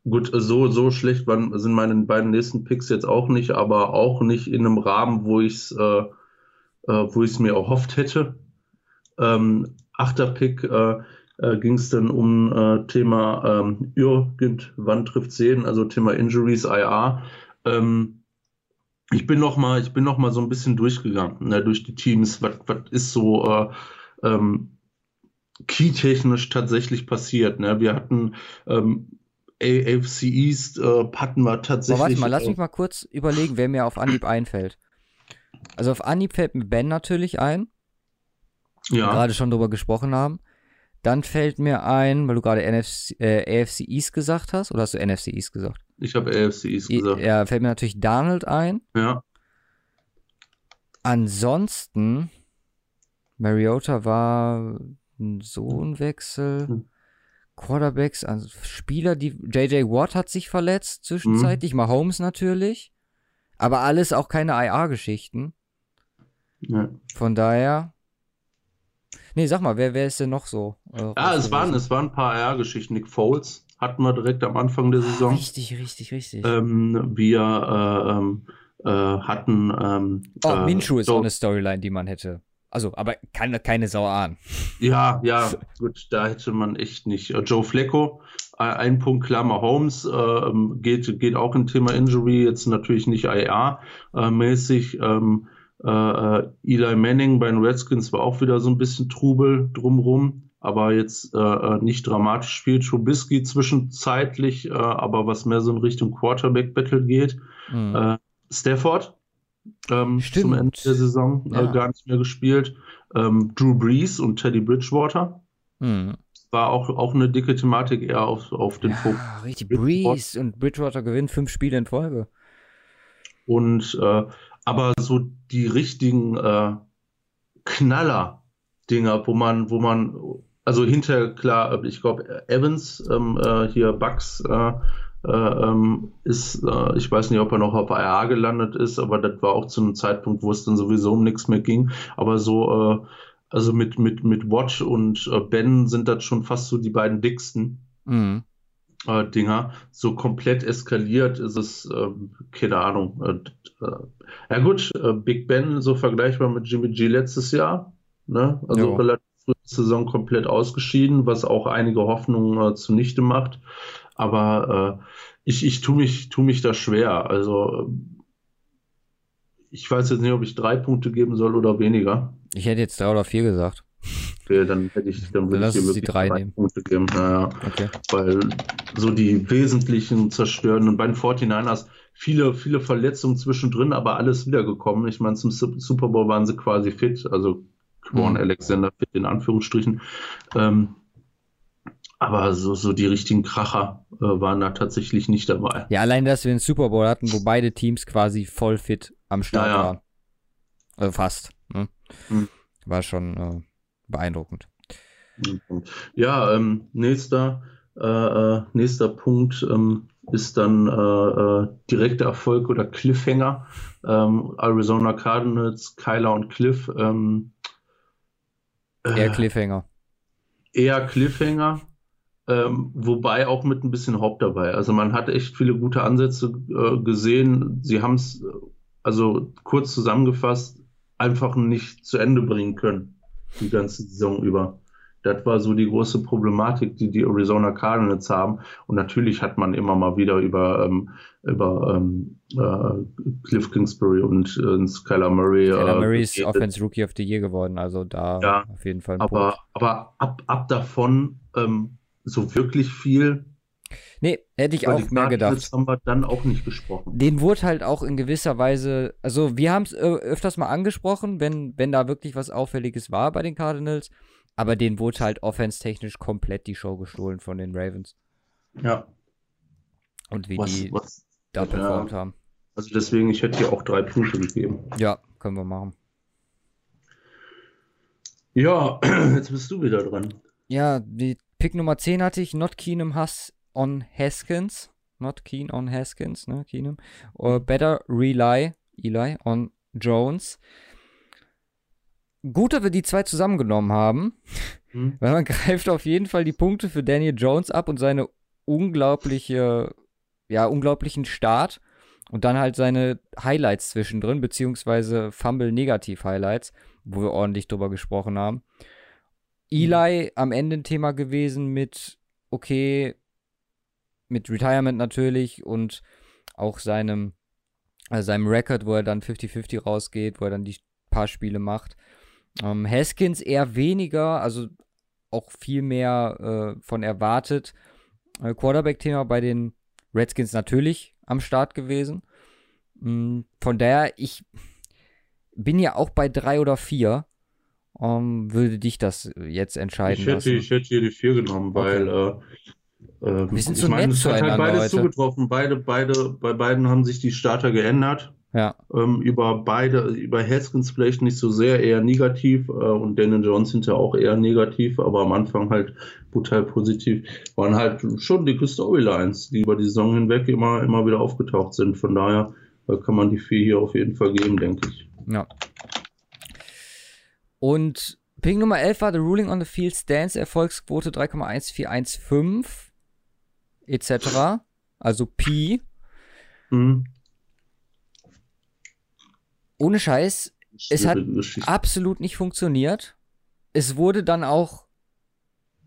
gut, so, so schlecht waren, sind meine beiden nächsten Picks jetzt auch nicht, aber auch nicht in einem Rahmen, wo ich es äh, äh, wo ich es mir erhofft hätte. Ähm, achter Pick, äh, äh, ging es dann um äh, Thema ähm, irgendwann trifft 10, also Thema Injuries IR. Ähm, ich bin noch mal, ich bin noch mal so ein bisschen durchgegangen, ne, durch die Teams. Was, was ist so äh, ähm, key-technisch tatsächlich passiert? Ne? Wir hatten ähm, AFC East äh, hatten wir tatsächlich. Aber warte mal, lass mich mal kurz überlegen, wer mir auf Anhieb einfällt. Also auf Anhieb fällt mir Ben natürlich ein. Ja. Wir gerade schon drüber gesprochen haben. Dann fällt mir ein, weil du gerade NFC, äh, AFC East gesagt hast, oder hast du NFC East gesagt? Ich habe AFC East gesagt. Ja, fällt mir natürlich Donald ein. Ja. Ansonsten, Mariota war so ein Wechsel. Hm. Quarterbacks, also Spieler, die. JJ Watt hat sich verletzt zwischenzeitlich, mhm. Mahomes natürlich. Aber alles auch keine IA-Geschichten. Ja. Von daher. Nee, sag mal, wer, wer ist denn noch so? Äh, ja, es waren, es waren ein paar IA-Geschichten. Nick Foles hatten wir direkt am Anfang der Saison. Richtig, richtig, richtig. Ähm, wir äh, ähm, äh, hatten. Ähm, oh, äh, Minshew ist so, auch eine Storyline, die man hätte. Also, aber keine, keine Sau an. Ja, ja, gut, da hätte man echt nicht. Äh, Joe Flecko, ein Punkt Klammer Holmes, äh, geht, geht auch ein Thema Injury, jetzt natürlich nicht IA-mäßig. Äh, ähm, äh, Eli Manning bei den Redskins war auch wieder so ein bisschen Trubel drumrum, aber jetzt äh, nicht dramatisch spielt. Trubisky zwischenzeitlich, äh, aber was mehr so in Richtung Quarterback-Battle geht. Mhm. Stafford ähm, zum Ende der Saison äh, ja. äh, gar nicht mehr gespielt. Ähm, Drew Brees und Teddy Bridgewater. Mhm. War auch, auch eine dicke Thematik eher auf, auf den ja, Fokus. Richtig, Brees und Bridgewater gewinnt fünf Spiele in Folge. Und äh, aber so die richtigen äh, Knaller-Dinger, wo man, wo man, also hinterher klar, ich glaube, Evans, ähm, äh, hier Bucks, äh, äh, ähm, ist, äh, ich weiß nicht, ob er noch auf IA gelandet ist, aber das war auch zu einem Zeitpunkt, wo es dann sowieso um nichts mehr ging. Aber so, äh, also mit, mit, mit Watch und äh, Ben sind das schon fast so die beiden dicksten. Mhm. Äh, Dinger. So komplett eskaliert ist es, äh, keine Ahnung. Äh, äh, ja gut, äh, Big Ben so vergleichbar mit Jimmy G letztes Jahr. Ne? Also jo. relativ frühe Saison komplett ausgeschieden, was auch einige Hoffnungen äh, zunichte macht. Aber äh, ich, ich tue mich, tu mich da schwer. Also ich weiß jetzt nicht, ob ich drei Punkte geben soll oder weniger. Ich hätte jetzt drei oder vier gesagt. Okay, dann hätte ich, dann würde ich dir wirklich drei, drei Punkte geben. Naja, okay. Weil so die wesentlichen zerstören und bei den 49ers viele, viele Verletzungen zwischendrin, aber alles wiedergekommen. Ich meine, zum Super Bowl waren sie quasi fit, also Quan mhm. Alexander fit in Anführungsstrichen. Ähm, aber so, so die richtigen Kracher äh, waren da tatsächlich nicht dabei. Ja, allein, dass wir einen Super Bowl hatten, wo beide Teams quasi voll fit am Start ja, ja. waren. Also fast. Ne? Hm. War schon äh, beeindruckend. Ja, ähm, nächster, äh, äh, nächster Punkt ähm, ist dann äh, äh, direkter Erfolg oder Cliffhanger. Ähm, Arizona Cardinals, Kyler und Cliff. Ähm, eher Cliffhanger. Eher Cliffhanger. Ähm, wobei auch mit ein bisschen Haupt dabei. Also man hat echt viele gute Ansätze äh, gesehen. Sie haben es, also kurz zusammengefasst, einfach nicht zu Ende bringen können, die ganze Saison über. Das war so die große Problematik, die die Arizona Cardinals haben. Und natürlich hat man immer mal wieder über, ähm, über ähm, äh, Cliff Kingsbury und äh, Skylar Murray. Skylar äh, Murray ist Offense Rookie of the Year geworden, also da ja, auf jeden Fall. aber, Punkt. aber ab, ab davon ähm, so wirklich viel. Nee, hätte ich auch mehr gedacht. haben wir dann auch nicht gesprochen. Den wurde halt auch in gewisser Weise, also wir haben es öfters mal angesprochen, wenn, wenn da wirklich was Auffälliges war bei den Cardinals, aber den wurde halt offense-technisch komplett die Show gestohlen von den Ravens. Ja. Und wie was, die was, da performt ja. haben. Also deswegen, ich hätte hier auch drei Punkte gegeben. Ja, können wir machen. Ja, jetzt bist du wieder dran. Ja, die Pick Nummer 10 hatte ich Not Keenum Hass on Haskins. Not Keen on Haskins, ne, Keenum. Or better Rely, Eli, on Jones. Gut, dass wir die zwei zusammengenommen haben, hm. weil man greift auf jeden Fall die Punkte für Daniel Jones ab und seine unglaubliche, ja, unglaublichen Start und dann halt seine Highlights zwischendrin, beziehungsweise Fumble-Negativ-Highlights, wo wir ordentlich drüber gesprochen haben. Eli am Ende ein Thema gewesen mit, okay, mit Retirement natürlich und auch seinem also seinem Record, wo er dann 50-50 rausgeht, wo er dann die paar Spiele macht. Ähm, Haskins eher weniger, also auch viel mehr äh, von erwartet. Äh, Quarterback-Thema bei den Redskins natürlich am Start gewesen. Mhm, von daher, ich bin ja auch bei drei oder vier. Um, ähm, würde dich das jetzt entscheiden ich hätte, lassen? Ich hätte hier die vier genommen, weil okay. äh, äh, Wir sind so ich meine, es hat halt beides heute. zugetroffen. Beide, beide, bei beiden haben sich die Starter geändert. Ja. Ähm, über beide, über Haskins vielleicht nicht so sehr, eher negativ äh, und Daniel Jones hinterher auch eher negativ, aber am Anfang halt brutal positiv. Waren halt schon dicke Storylines, die über die Saison hinweg immer, immer wieder aufgetaucht sind. Von daher äh, kann man die vier hier auf jeden Fall geben, denke ich. Ja. Und Ping Nummer 11 war The Ruling on the Field Stance, Erfolgsquote 3,1415 etc. Also Pi. Mhm ohne Scheiß, es hat absolut nicht funktioniert. Es wurde dann auch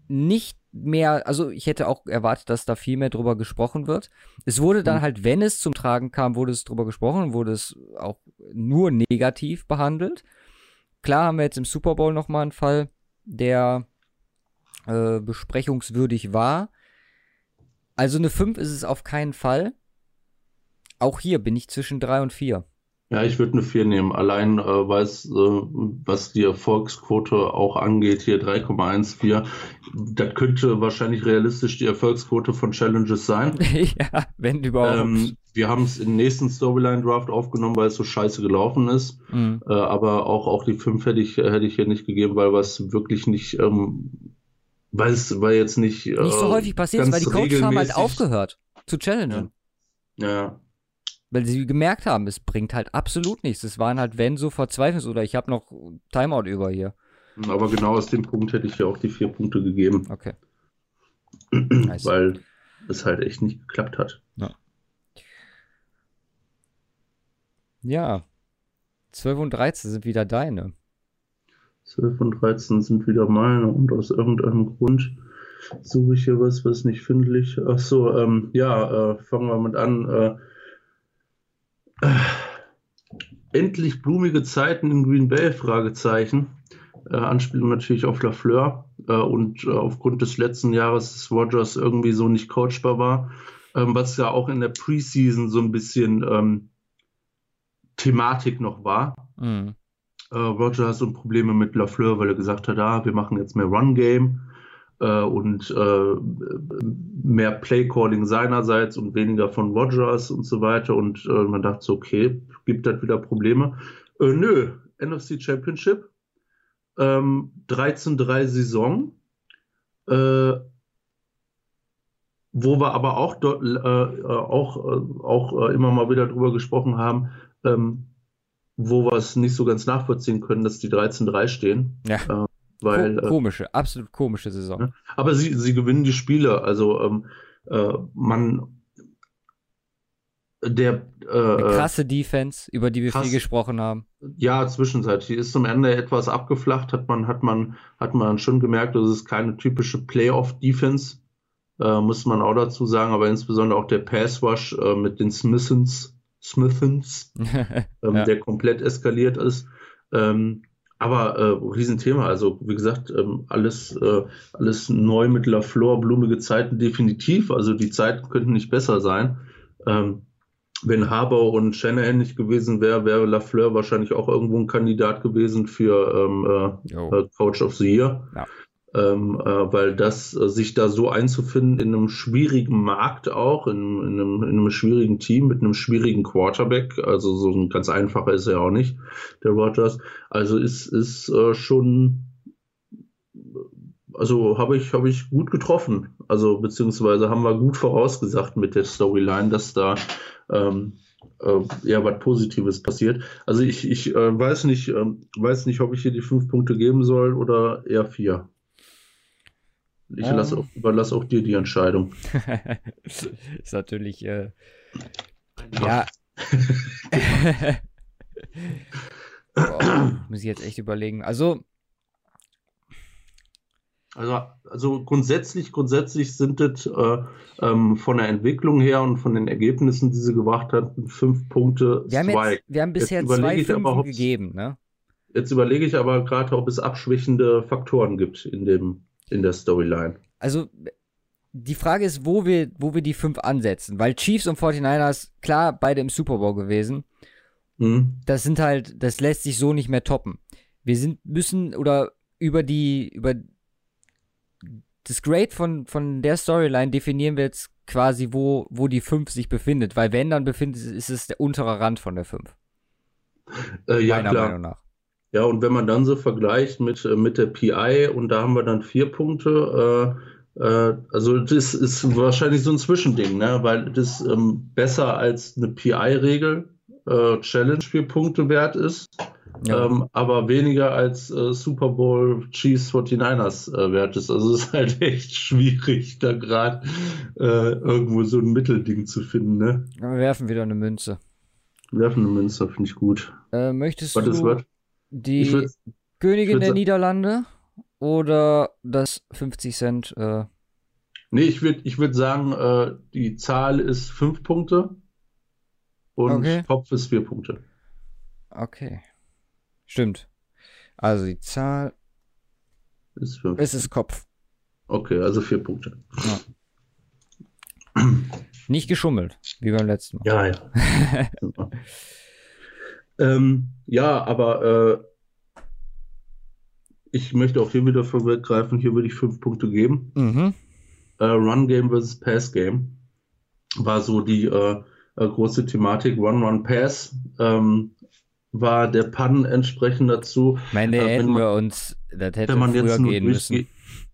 nicht mehr, also ich hätte auch erwartet, dass da viel mehr drüber gesprochen wird. Es wurde dann mhm. halt, wenn es zum Tragen kam, wurde es drüber gesprochen, wurde es auch nur negativ behandelt. Klar haben wir jetzt im Super Bowl nochmal einen Fall, der äh, besprechungswürdig war. Also eine 5 ist es auf keinen Fall. Auch hier bin ich zwischen 3 und 4. Ja, ich würde eine 4 nehmen. Allein, äh, weil es, äh, was die Erfolgsquote auch angeht, hier 3,14. Das könnte wahrscheinlich realistisch die Erfolgsquote von Challenges sein. ja, wenn überhaupt. Ähm, wir haben es im nächsten Storyline-Draft aufgenommen, weil es so scheiße gelaufen ist. Mhm. Äh, aber auch, auch die 5 hätte ich, hätte ich hier nicht gegeben, weil was wirklich nicht, ähm, weil es weil jetzt nicht. Nicht so äh, häufig passiert, weil die Coaches haben halt aufgehört zu challengen. Ja. ja weil sie gemerkt haben, es bringt halt absolut nichts. Es waren halt, wenn so Verzweiflungs- oder ich habe noch Timeout über hier. Aber genau aus dem Punkt hätte ich ja auch die vier Punkte gegeben. Okay. weil es halt echt nicht geklappt hat. Ja. Ja. 12 und 13 sind wieder deine. 12 und 13 sind wieder meine und aus irgendeinem Grund suche ich hier was, was nicht findlich. Achso, ähm, ja, äh, fangen wir mit an. Äh, endlich blumige Zeiten in Green Bay? Fragezeichen. Äh, Anspielung natürlich auf Lafleur äh, und äh, aufgrund des letzten Jahres des Rogers irgendwie so nicht coachbar war, ähm, was ja auch in der Preseason so ein bisschen ähm, Thematik noch war. Mhm. Äh, Roger hat so Probleme mit Lafleur, weil er gesagt hat, ah, wir machen jetzt mehr Run-Game äh, und äh, mehr Playcalling seinerseits und weniger von Rogers und so weiter. Und äh, man dachte so, okay, gibt das wieder Probleme? Äh, nö, NFC Championship, ähm, 13-3 Saison, äh, wo wir aber auch, auch, auch immer mal wieder drüber gesprochen haben, ähm, wo wir es nicht so ganz nachvollziehen können, dass die 13-3 stehen. Ja. Weil, Ko äh, komische, absolut komische Saison. Ne? Aber sie, sie gewinnen die Spiele. Also ähm, äh, man der äh, Eine krasse Defense, über die wir krass, viel gesprochen haben. Ja, zwischenzeitlich ist zum Ende etwas abgeflacht, hat man hat man hat man schon gemerkt, das ist keine typische Playoff-Defense, äh, muss man auch dazu sagen, aber insbesondere auch der Pass-Wash äh, mit den Smithens, Smithens, ähm, ja. der komplett eskaliert ist. Ähm, aber äh, Riesenthema, also wie gesagt, ähm, alles, äh, alles neu mit Lafleur, blumige Zeiten definitiv. Also die Zeiten könnten nicht besser sein. Ähm, wenn Haber und Shanahan nicht gewesen wäre, wäre Lafleur wahrscheinlich auch irgendwo ein Kandidat gewesen für ähm, äh, äh Coach of the Year. Ja ähm, äh, weil das äh, sich da so einzufinden in einem schwierigen Markt auch, in, in, einem, in, einem, schwierigen Team mit einem schwierigen Quarterback, also so ein ganz einfacher ist er auch nicht, der Rogers. Also ist, ist äh, schon, also habe ich, habe ich gut getroffen. Also beziehungsweise haben wir gut vorausgesagt mit der Storyline, dass da ähm, äh, ja was Positives passiert. Also ich, ich äh, weiß nicht, äh, weiß nicht, ob ich hier die fünf Punkte geben soll oder eher vier. Ich ähm. lasse auch, überlasse auch dir die Entscheidung. ist natürlich, äh, ja. Boah, muss ich jetzt echt überlegen. Also, Also, also grundsätzlich, grundsätzlich sind es äh, ähm, von der Entwicklung her und von den Ergebnissen, die sie gebracht hatten, fünf Punkte. Wir haben, jetzt, wir haben bisher zwei Fünfen gegeben, ne? Jetzt überlege ich aber gerade, ob es abschwächende Faktoren gibt in, dem, in der Storyline. Also, die Frage ist, wo wir, wo wir die fünf ansetzen. Weil Chiefs und 49ers, klar, beide im Super Bowl gewesen. Mhm. Das sind halt, das lässt sich so nicht mehr toppen. Wir sind, müssen, oder über die, über das Grade von, von der Storyline definieren wir jetzt quasi, wo, wo die 5 sich befindet. Weil wenn dann befindet, ist es der untere Rand von der 5. Äh, ja, Meiner klar. Meinung nach. Ja, und wenn man dann so vergleicht mit, äh, mit der PI und da haben wir dann vier Punkte, äh, äh, also das ist wahrscheinlich so ein Zwischending, ne? weil das ähm, besser als eine PI-Regel äh, Challenge vier Punkte wert ist, ja. ähm, aber weniger als äh, Super Bowl Chiefs 49ers äh, wert ist. Also es ist halt echt schwierig, da gerade irgendwo so ein Mittelding zu finden. Ne? wir werfen wieder eine Münze. Wir werfen eine Münze, finde ich gut. möchtest was du die Königin der Niederlande oder das 50 Cent? Äh... Nee, ich würde ich würd sagen, äh, die Zahl ist 5 Punkte und okay. Kopf ist 4 Punkte. Okay. Stimmt. Also die Zahl ist 5. Es ist Kopf. Okay, also 4 Punkte. Ja. Nicht geschummelt, wie beim letzten Mal. Ja, ja. Ähm, ja, aber äh, ich möchte auch hier wieder vorweggreifen. Hier würde ich fünf Punkte geben. Mhm. Äh, Run Game versus Pass Game war so die äh, äh große Thematik. Run, Run, Pass ähm, war der Pun entsprechend dazu. Meine, äh, hätten man, wir uns, das hätte früher gehen müssen.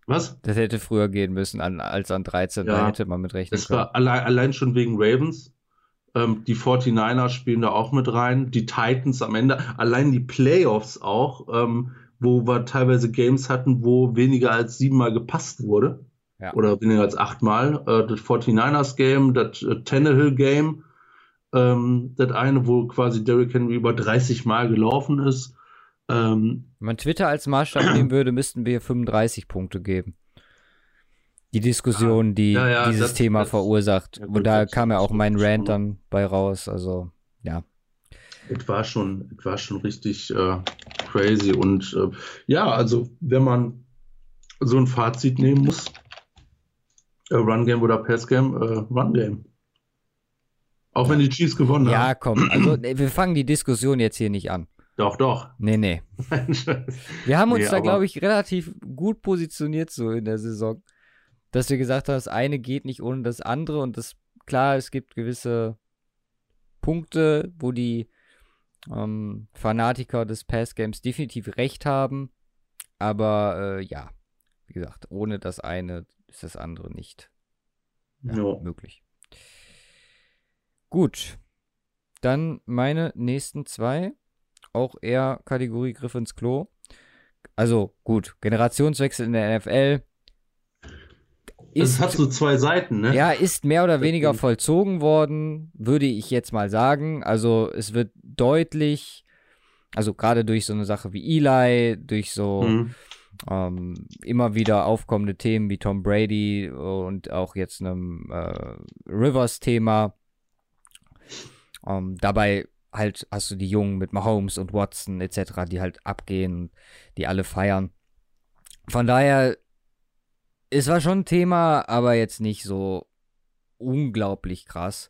Was? Das hätte früher gehen müssen an, als an 13, ja, da hätte man mit rechnen das können. war allein, allein schon wegen Ravens. Ähm, die 49ers spielen da auch mit rein. Die Titans am Ende. Allein die Playoffs auch, ähm, wo wir teilweise Games hatten, wo weniger als siebenmal gepasst wurde. Ja. Oder weniger als achtmal. Äh, das 49ers Game, das äh, Tannehill Game, ähm, das eine, wo quasi Derrick Henry über 30 Mal gelaufen ist. Wenn man Twitter als Maßstab nehmen würde, müssten wir 35 Punkte geben die Diskussion, die ja, ja, dieses das, Thema das, verursacht. Ja, und da kam ja auch mein Rant dann bei raus. Also, ja. Es war schon, es war schon richtig äh, crazy. Und äh, ja, also wenn man so ein Fazit nehmen muss, äh, Run Game oder Pass Game, äh, Run Game. Auch wenn die Chiefs gewonnen haben. Ja, komm, also wir fangen die Diskussion jetzt hier nicht an. Doch, doch. Nee, nee. wir haben uns nee, da, glaube ich, relativ gut positioniert so in der Saison dass du gesagt hast, das eine geht nicht ohne das andere und das, klar, es gibt gewisse Punkte, wo die ähm, Fanatiker des Pass-Games definitiv recht haben, aber äh, ja, wie gesagt, ohne das eine ist das andere nicht ja, möglich. Gut, dann meine nächsten zwei, auch eher Kategorie Griff ins Klo. Also gut, Generationswechsel in der NFL, es hat so zwei Seiten, ne? Ja, ist mehr oder weniger vollzogen worden, würde ich jetzt mal sagen. Also es wird deutlich, also gerade durch so eine Sache wie Eli, durch so mhm. ähm, immer wieder aufkommende Themen wie Tom Brady und auch jetzt einem äh, Rivers-Thema. Ähm, dabei halt hast du die Jungen mit Mahomes und Watson etc., die halt abgehen, die alle feiern. Von daher es war schon ein Thema, aber jetzt nicht so unglaublich krass.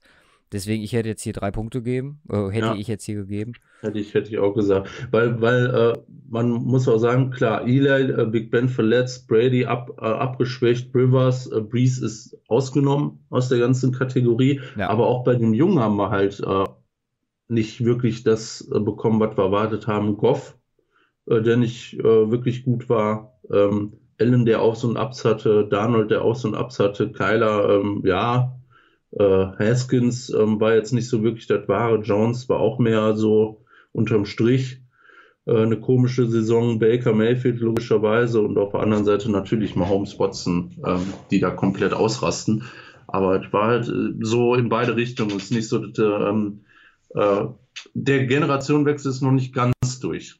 Deswegen, ich hätte jetzt hier drei Punkte gegeben. Äh, hätte ja. ich jetzt hier gegeben. Hätte ich, hätte ich auch gesagt. Weil, weil äh, man muss auch sagen, klar, Eli, äh, Big Ben verletzt, Brady ab, äh, abgeschwächt, Rivers, äh, Breeze ist ausgenommen aus der ganzen Kategorie. Ja. Aber auch bei den Jungen haben wir halt äh, nicht wirklich das bekommen, was wir erwartet haben. Goff, der nicht wirklich gut war. Ähm, Allen, der auch so einen Ups hatte, Darnold, der auch so einen Ups hatte, Kyler, ähm, ja, äh, Haskins ähm, war jetzt nicht so wirklich das wahre, Jones war auch mehr so unterm Strich äh, eine komische Saison, Baker Mayfield logischerweise und auf der anderen Seite natürlich Mahomes Watson, ähm, die da komplett ausrasten. Aber es war halt äh, so in beide Richtungen. Es ist nicht so, dass, ähm, äh, der Generationenwechsel ist noch nicht ganz durch.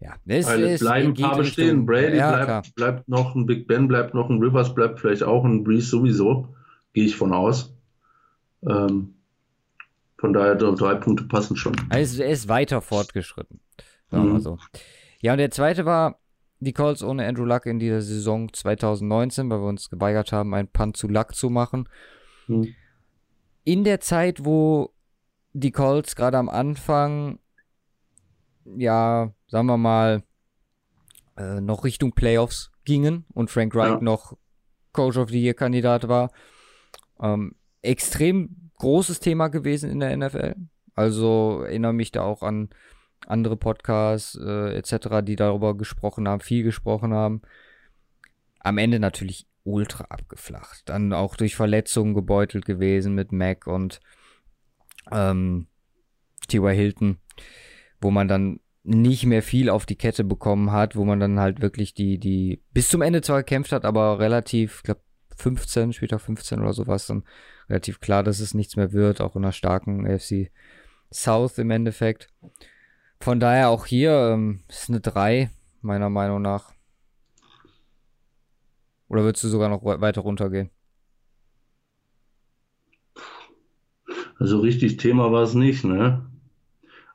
Ja, Ja, es, es bleiben ein paar bestehen. Brady ja, bleibt, bleibt, noch, ein Big Ben bleibt noch, ein Rivers bleibt vielleicht auch, ein Breeze sowieso, gehe ich von aus. Ähm, von daher, drei Punkte passen schon. Also er ist weiter fortgeschritten. Sagen wir mhm. so. Ja, und der zweite war die Colts ohne Andrew Luck in dieser Saison 2019, weil wir uns geweigert haben, einen Punt zu Luck zu machen. Mhm. In der Zeit, wo die Colts gerade am Anfang, ja, sagen wir mal, äh, noch Richtung Playoffs gingen und Frank Wright ja. noch Coach of the Year Kandidat war, ähm, extrem großes Thema gewesen in der NFL. Also erinnere mich da auch an andere Podcasts äh, etc., die darüber gesprochen haben, viel gesprochen haben. Am Ende natürlich ultra abgeflacht. Dann auch durch Verletzungen gebeutelt gewesen mit Mac und ähm, T.Y. Hilton, wo man dann nicht mehr viel auf die Kette bekommen hat, wo man dann halt wirklich die, die bis zum Ende zwar gekämpft hat, aber relativ, ich glaube 15, später 15 oder so war es dann relativ klar, dass es nichts mehr wird, auch in einer starken AFC South im Endeffekt. Von daher auch hier ähm, ist eine 3, meiner Meinung nach. Oder würdest du sogar noch weiter runtergehen? Also richtig Thema war es nicht, ne?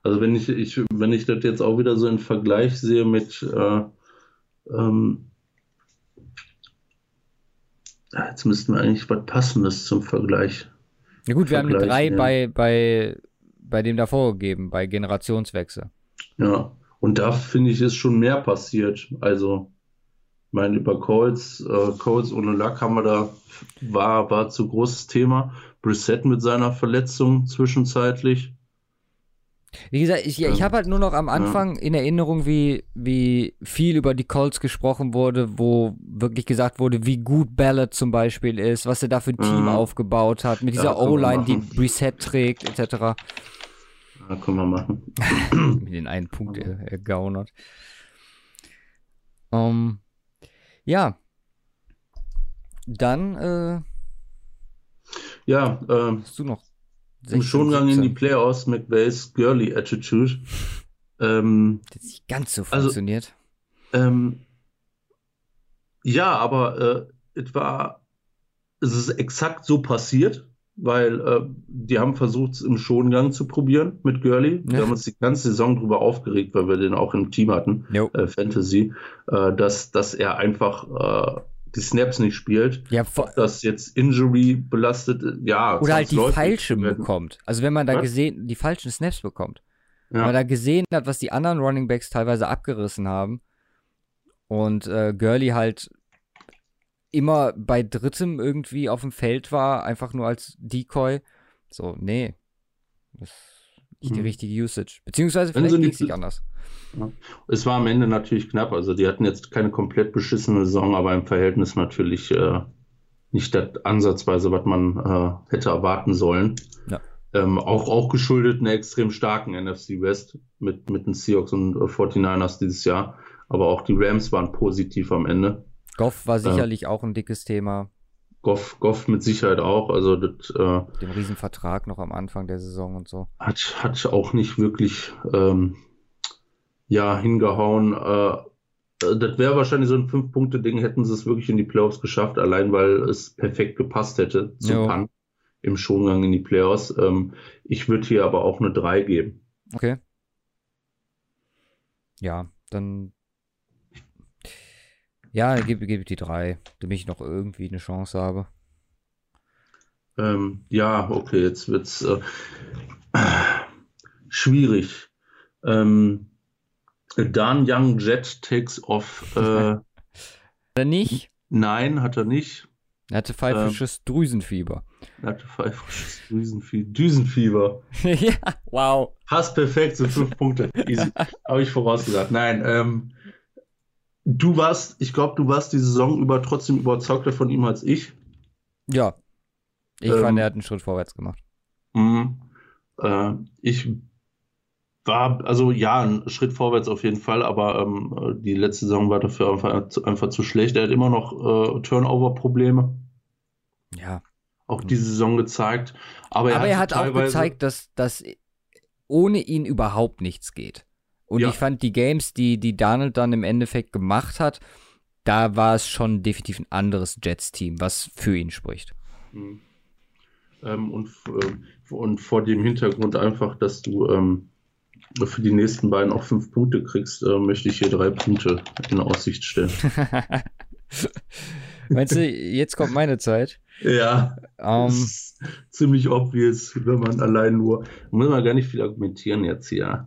Also wenn ich, ich, wenn ich das jetzt auch wieder so in Vergleich sehe mit äh, ähm, jetzt müssten wir eigentlich was Passendes zum Vergleich. Ja gut, wir haben eine 3 bei, bei, bei dem davor gegeben, bei Generationswechsel. Ja, und da finde ich, ist schon mehr passiert. Also, ich meine, über Colts, äh, Colts ohne Lack haben wir da, war, war zu großes Thema. Brissett mit seiner Verletzung zwischenzeitlich. Wie gesagt, ich, ich habe halt nur noch am Anfang in Erinnerung, wie, wie viel über die Colts gesprochen wurde, wo wirklich gesagt wurde, wie gut Ballard zum Beispiel ist, was er da für ein Team ja. aufgebaut hat, mit dieser ja, O-Line, die Reset trägt, etc. Ja, können wir machen. Mit den einen Punkt ergaunert. Um, ähm, ja. Dann, äh, Ja, äh, hast du noch 16, im Schongang 17. in die Playoffs McVays Girly Attitude. Ähm, das nicht ganz so also, funktioniert. Ähm, ja, aber äh, es war, es ist exakt so passiert weil äh, die haben versucht, es im Schongang zu probieren mit Gurley. Ja. Wir haben uns die ganze Saison darüber aufgeregt, weil wir den auch im Team hatten, äh, Fantasy, äh, dass, dass er einfach äh, die Snaps nicht spielt. Ja, Ob das jetzt Injury belastet, ja. Oder halt die falschen bekommt. Also wenn man da was? gesehen, die falschen Snaps bekommt. Ja. Wenn man da gesehen hat, was die anderen Running Backs teilweise abgerissen haben und äh, Gurley halt immer bei drittem irgendwie auf dem Feld war, einfach nur als Decoy. So, nee. Das nicht mhm. die richtige Usage. Beziehungsweise vielleicht ging es nicht anders. Ja. Es war am Ende natürlich knapp. Also die hatten jetzt keine komplett beschissene Saison, aber im Verhältnis natürlich äh, nicht das ansatzweise, was man äh, hätte erwarten sollen. Ja. Ähm, auch, auch geschuldet einer extrem starken NFC West mit, mit den Seahawks und äh, 49ers dieses Jahr. Aber auch die Rams waren positiv am Ende. Goff war sicherlich äh, auch ein dickes Thema. Goff, Goff mit Sicherheit auch. Also das, äh, dem Riesenvertrag noch am Anfang der Saison und so. Hat, hat auch nicht wirklich ähm, ja, hingehauen. Äh, das wäre wahrscheinlich so ein Fünf-Punkte-Ding, hätten sie es wirklich in die Playoffs geschafft, allein weil es perfekt gepasst hätte zum Punt im Schongang in die Playoffs. Ähm, ich würde hier aber auch eine 3 geben. Okay. Ja, dann ja, gib, gib die drei, damit ich noch irgendwie eine Chance habe. Ähm, ja, okay, jetzt wird's äh, schwierig. Ähm, Dan Young Jet takes off. Äh, hat er nicht? Nein, hat er nicht. Er hatte pfeifisches ähm, Drüsenfieber. Er hatte pfeifisches Drüsenfieber. Düsenfieber. ja, wow. Passt perfekt, so fünf Punkte. Easy. Habe ich vorausgesagt. Nein, ähm, Du warst, ich glaube, du warst die Saison über trotzdem überzeugter von ihm als ich. Ja. Ich ähm, fand, er hat einen Schritt vorwärts gemacht. Mhm. Äh, ich war, also ja, ein Schritt vorwärts auf jeden Fall, aber ähm, die letzte Saison war dafür einfach, einfach zu schlecht. Er hat immer noch äh, Turnover-Probleme. Ja. Auch diese Saison gezeigt. Aber er aber hat, er hat auch gezeigt, dass, dass ohne ihn überhaupt nichts geht. Und ja. ich fand die Games, die, die Donald dann im Endeffekt gemacht hat, da war es schon definitiv ein anderes Jets-Team, was für ihn spricht. Mhm. Ähm, und, äh, und vor dem Hintergrund einfach, dass du ähm, für die nächsten beiden auch fünf Punkte kriegst, äh, möchte ich hier drei Punkte in Aussicht stellen. Meinst du, jetzt kommt meine Zeit? Ja. Um, ähm, ziemlich obvious, wenn man allein nur. Muss man gar nicht viel argumentieren jetzt hier.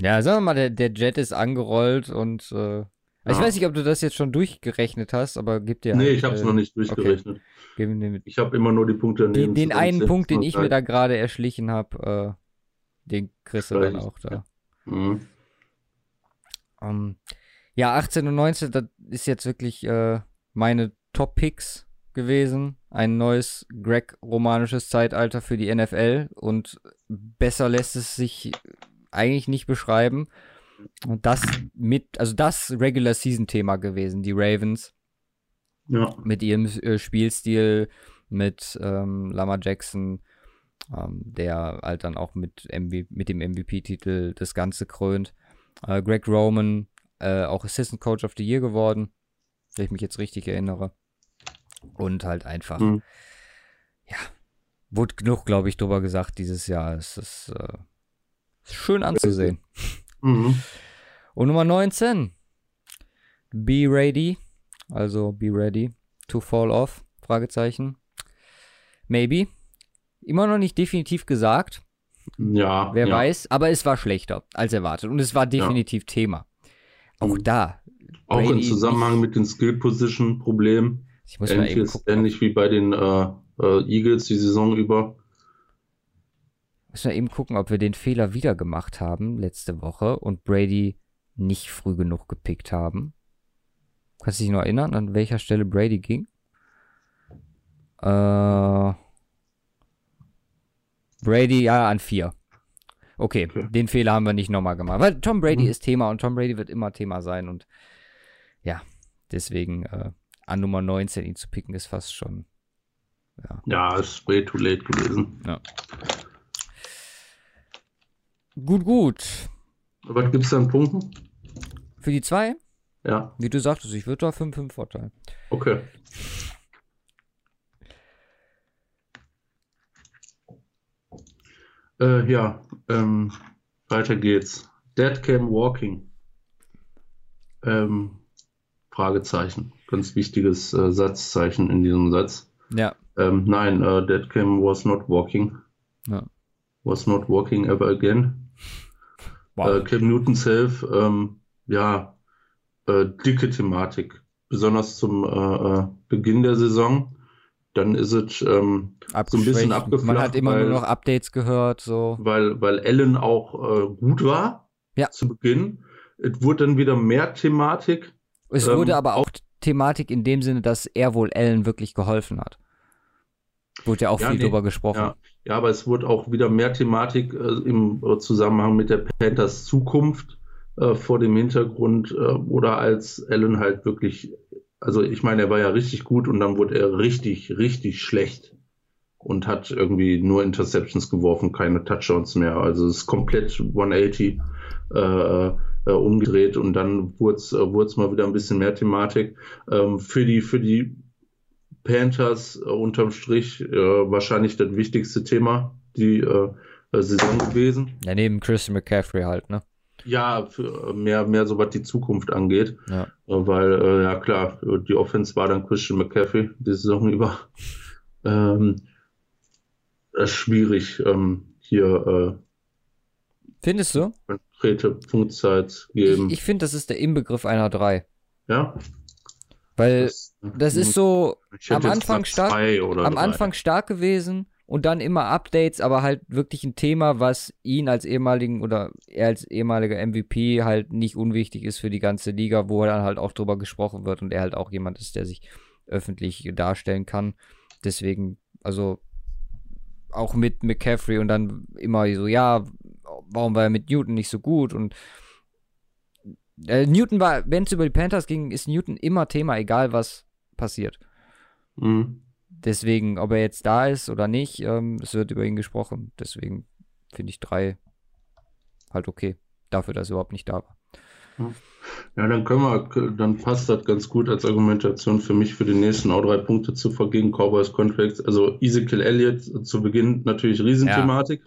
Ja, sagen wir mal, der, der Jet ist angerollt und äh, ich weiß nicht, ob du das jetzt schon durchgerechnet hast, aber gib dir. Nee, halt, ich habe es äh, noch nicht durchgerechnet. Okay. Ich habe immer nur die Punkte. Den, den einen Punkt, den ich mir da gerade erschlichen habe, äh, den kriegst du dann auch da. Mhm. Um, ähm, ja, 18 und 19, das ist jetzt wirklich äh, meine Top-Picks gewesen. Ein neues Greg-romanisches Zeitalter für die NFL und besser lässt es sich eigentlich nicht beschreiben. Und das mit, also das Regular Season Thema gewesen, die Ravens. Ja. Mit ihrem äh, Spielstil, mit ähm, Lama Jackson, ähm, der halt dann auch mit, MV mit dem MVP-Titel das Ganze krönt. Äh, Greg Roman, äh, auch Assistant Coach of the Year geworden, wenn ich mich jetzt richtig erinnere. Und halt einfach, mhm. ja, wurde genug, glaube ich, drüber gesagt dieses Jahr. Es ist äh, schön anzusehen. Mhm. Und Nummer 19. Be ready. Also be ready to fall off. Fragezeichen. Maybe. Immer noch nicht definitiv gesagt. Ja. Wer ja. weiß, aber es war schlechter als erwartet. Und es war definitiv ja. Thema. Auch mhm. da. Auch Brady im Zusammenhang mit den Skill-Position-Problemen. Ähnlich, ähnlich wie bei den äh, äh, Eagles die Saison über. Müssen wir eben gucken, ob wir den Fehler wieder gemacht haben letzte Woche und Brady nicht früh genug gepickt haben. Kannst du dich noch erinnern, an welcher Stelle Brady ging? Äh, Brady, ja, an vier. Okay, okay, den Fehler haben wir nicht nochmal gemacht. Weil Tom Brady mhm. ist Thema und Tom Brady wird immer Thema sein und ja, deswegen äh, an Nummer 19 ihn zu picken ist fast schon. Ja, ja ist way too late gewesen. Ja. Gut, gut. Was gibt es an Punkten? Für die zwei? Ja. Wie du sagtest, ich würde da 5-5 vorteilen. Okay. Äh, ja, ähm, weiter geht's. Dead Cam Walking. Ähm, Fragezeichen. Ganz wichtiges äh, Satzzeichen in diesem Satz. Ja. Ähm, nein, äh, Dead Cam was not walking. Ja. Was not walking ever again. Wow. Äh, Cam Newton Self, ähm, ja, äh, dicke Thematik, besonders zum äh, äh, Beginn der Saison. Dann ist es ähm, so ein bisschen abgeflacht. Man hat immer weil, nur noch Updates gehört, so. Weil, weil Allen auch äh, gut war ja. zu Beginn. Es wurde dann wieder mehr Thematik. Es ähm, wurde aber auch Thematik in dem Sinne, dass er wohl Allen wirklich geholfen hat. Wurde ja auch ja, viel nee, drüber gesprochen. Ja. Ja, aber es wurde auch wieder mehr Thematik äh, im Zusammenhang mit der Panthers Zukunft äh, vor dem Hintergrund äh, oder als Allen halt wirklich, also ich meine, er war ja richtig gut und dann wurde er richtig, richtig schlecht und hat irgendwie nur Interceptions geworfen, keine Touchdowns mehr. Also es ist komplett 180 äh, äh, umgedreht und dann wurde es äh, mal wieder ein bisschen mehr Thematik. Ähm, für die, für die Panthers äh, unterm Strich äh, wahrscheinlich das wichtigste Thema die äh, Saison gewesen. Ja, neben Christian McCaffrey halt, ne? Ja, für, mehr, mehr so was die Zukunft angeht. Ja. Äh, weil, äh, ja klar, die Offense war dann Christian McCaffrey die Saison über. Ähm, schwierig, ähm, hier äh, Findest du? Konkrete Punktzeit geben. Ich, ich finde, das ist der Inbegriff einer 3. Ja. Weil das, das ist so am Anfang stark, am Anfang stark gewesen und dann immer Updates, aber halt wirklich ein Thema, was ihn als ehemaligen oder er als ehemaliger MVP halt nicht unwichtig ist für die ganze Liga, wo dann halt auch drüber gesprochen wird und er halt auch jemand ist, der sich öffentlich darstellen kann. Deswegen, also auch mit McCaffrey und dann immer so, ja, warum war er mit Newton nicht so gut und äh, Newton war, wenn es über die Panthers ging, ist Newton immer Thema, egal was passiert. Mhm. Deswegen, ob er jetzt da ist oder nicht, ähm, es wird über ihn gesprochen. Deswegen finde ich drei halt okay. dafür, dass er überhaupt nicht da war. Ja, dann können wir, dann passt das ganz gut als Argumentation für mich, für die nächsten auch drei Punkte zu vergeben. Cowboys Contracts, also Ezekiel Elliott zu Beginn natürlich Riesenthematik.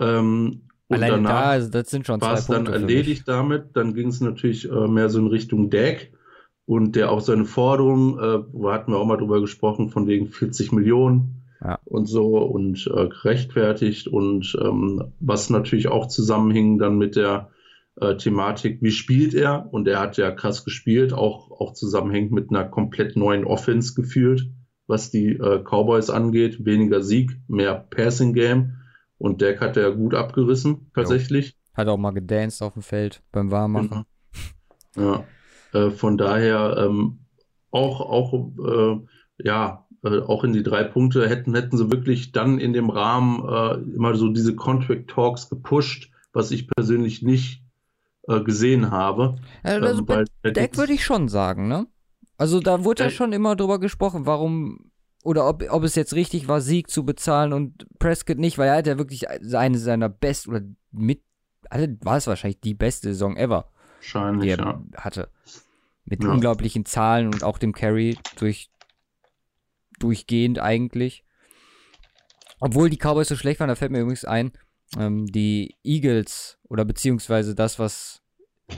Ja. Ähm, und Allein danach da, also das sind schon zwei war es dann erledigt damit. Dann ging es natürlich äh, mehr so in Richtung Deck und der auch seine Forderung, äh, wo hatten wir auch mal drüber gesprochen, von wegen 40 Millionen ja. und so und äh, gerechtfertigt und ähm, was natürlich auch zusammenhing dann mit der äh, Thematik, wie spielt er? Und er hat ja krass gespielt, auch, auch zusammenhängt mit einer komplett neuen Offense gefühlt, was die äh, Cowboys angeht. Weniger Sieg, mehr Passing Game. Und Deck hat er gut abgerissen, tatsächlich. Jo. Hat auch mal gedanced auf dem Feld beim Warmmachen. Mhm. Ja, äh, von daher ähm, auch, auch äh, ja, äh, auch in die drei Punkte hätten, hätten sie wirklich dann in dem Rahmen äh, immer so diese Contract Talks gepusht, was ich persönlich nicht äh, gesehen habe. Also ähm, bei Deck würde ich schon sagen, ne? Also da wurde ja schon immer drüber gesprochen, warum oder ob, ob es jetzt richtig war, Sieg zu bezahlen und Prescott nicht, weil er hat ja wirklich eine seiner besten oder mit, also war es wahrscheinlich die beste Saison ever, die er ja. hatte. Mit ja. unglaublichen Zahlen und auch dem Carry durch, durchgehend eigentlich. Obwohl die Cowboys so schlecht waren, da fällt mir übrigens ein, ähm, die Eagles oder beziehungsweise das, was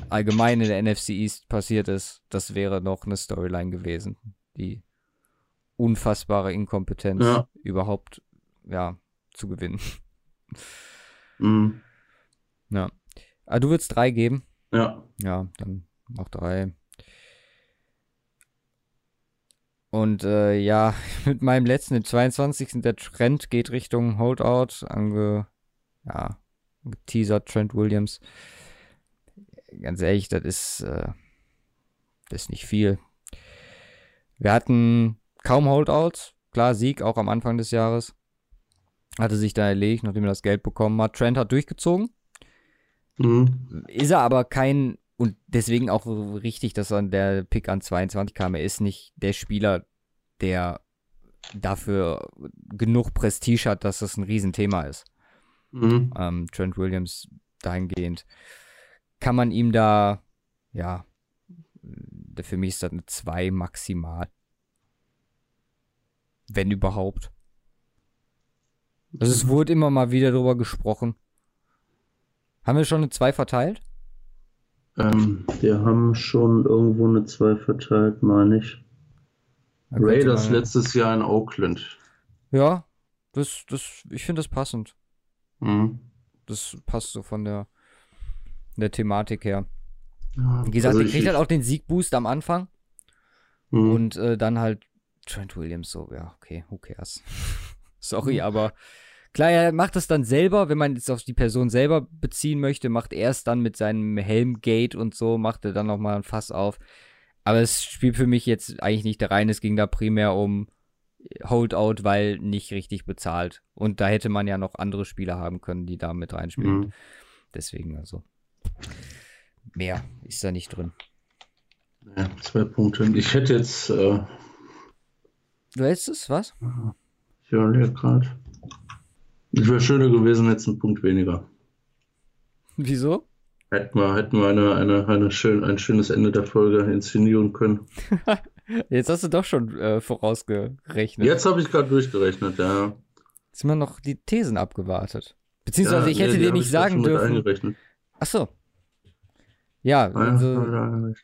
allgemein in der NFC East passiert ist, das wäre noch eine Storyline gewesen. Die unfassbare Inkompetenz ja. überhaupt ja, zu gewinnen. Mhm. Ja. Aber ah, du würdest drei geben? Ja. Ja, dann noch drei. Und äh, ja, mit meinem letzten, dem 22. Der Trend geht Richtung Holdout, ange, ja, geteasert Trent Williams. Ganz ehrlich, das ist, äh, das ist nicht viel. Wir hatten kaum Holdouts. Klar, Sieg auch am Anfang des Jahres. Hatte sich da erlegt, nachdem er das Geld bekommen hat. Trent hat durchgezogen. Mhm. Ist er aber kein, und deswegen auch richtig, dass dann der Pick an 22 kam. Er ist nicht der Spieler, der dafür genug Prestige hat, dass das ein Riesenthema ist. Mhm. Ähm, Trent Williams dahingehend. Kann man ihm da, ja, für mich ist das eine 2 maximal. Wenn überhaupt. Also es wurde immer mal wieder drüber gesprochen. Haben wir schon eine 2 verteilt? Ähm, wir haben schon irgendwo eine 2 verteilt, meine ich. Raiders letztes Jahr in Oakland. Ja, das, das, ich finde das passend. Mhm. Das passt so von der, der Thematik her. Ja, Wie gesagt, also ich kriegt halt auch den Siegboost am Anfang. Mhm. Und äh, dann halt Trent Williams so, ja, okay, who cares? Sorry, aber klar, er macht das dann selber, wenn man jetzt auf die Person selber beziehen möchte, macht er es dann mit seinem Helmgate und so, macht er dann nochmal ein Fass auf. Aber es spielt für mich jetzt eigentlich nicht da rein, es ging da primär um Holdout, weil nicht richtig bezahlt. Und da hätte man ja noch andere Spieler haben können, die da mit reinspielen. Mhm. Deswegen also. Mehr ist da nicht drin. Ja, zwei Punkte. Ich hätte jetzt. Äh... Du hättest es, was? Ich höre gerade. Es wäre schöner gewesen, jetzt ein Punkt weniger. Wieso? Hätten wir, hätten wir eine, eine, eine schön, ein schönes Ende der Folge inszenieren können. Jetzt hast du doch schon äh, vorausgerechnet. Jetzt habe ich gerade durchgerechnet, ja. Jetzt haben wir noch die Thesen abgewartet. Beziehungsweise ja, ich hätte nee, dir nicht sagen dürfen. Ach so. Ja, unsere,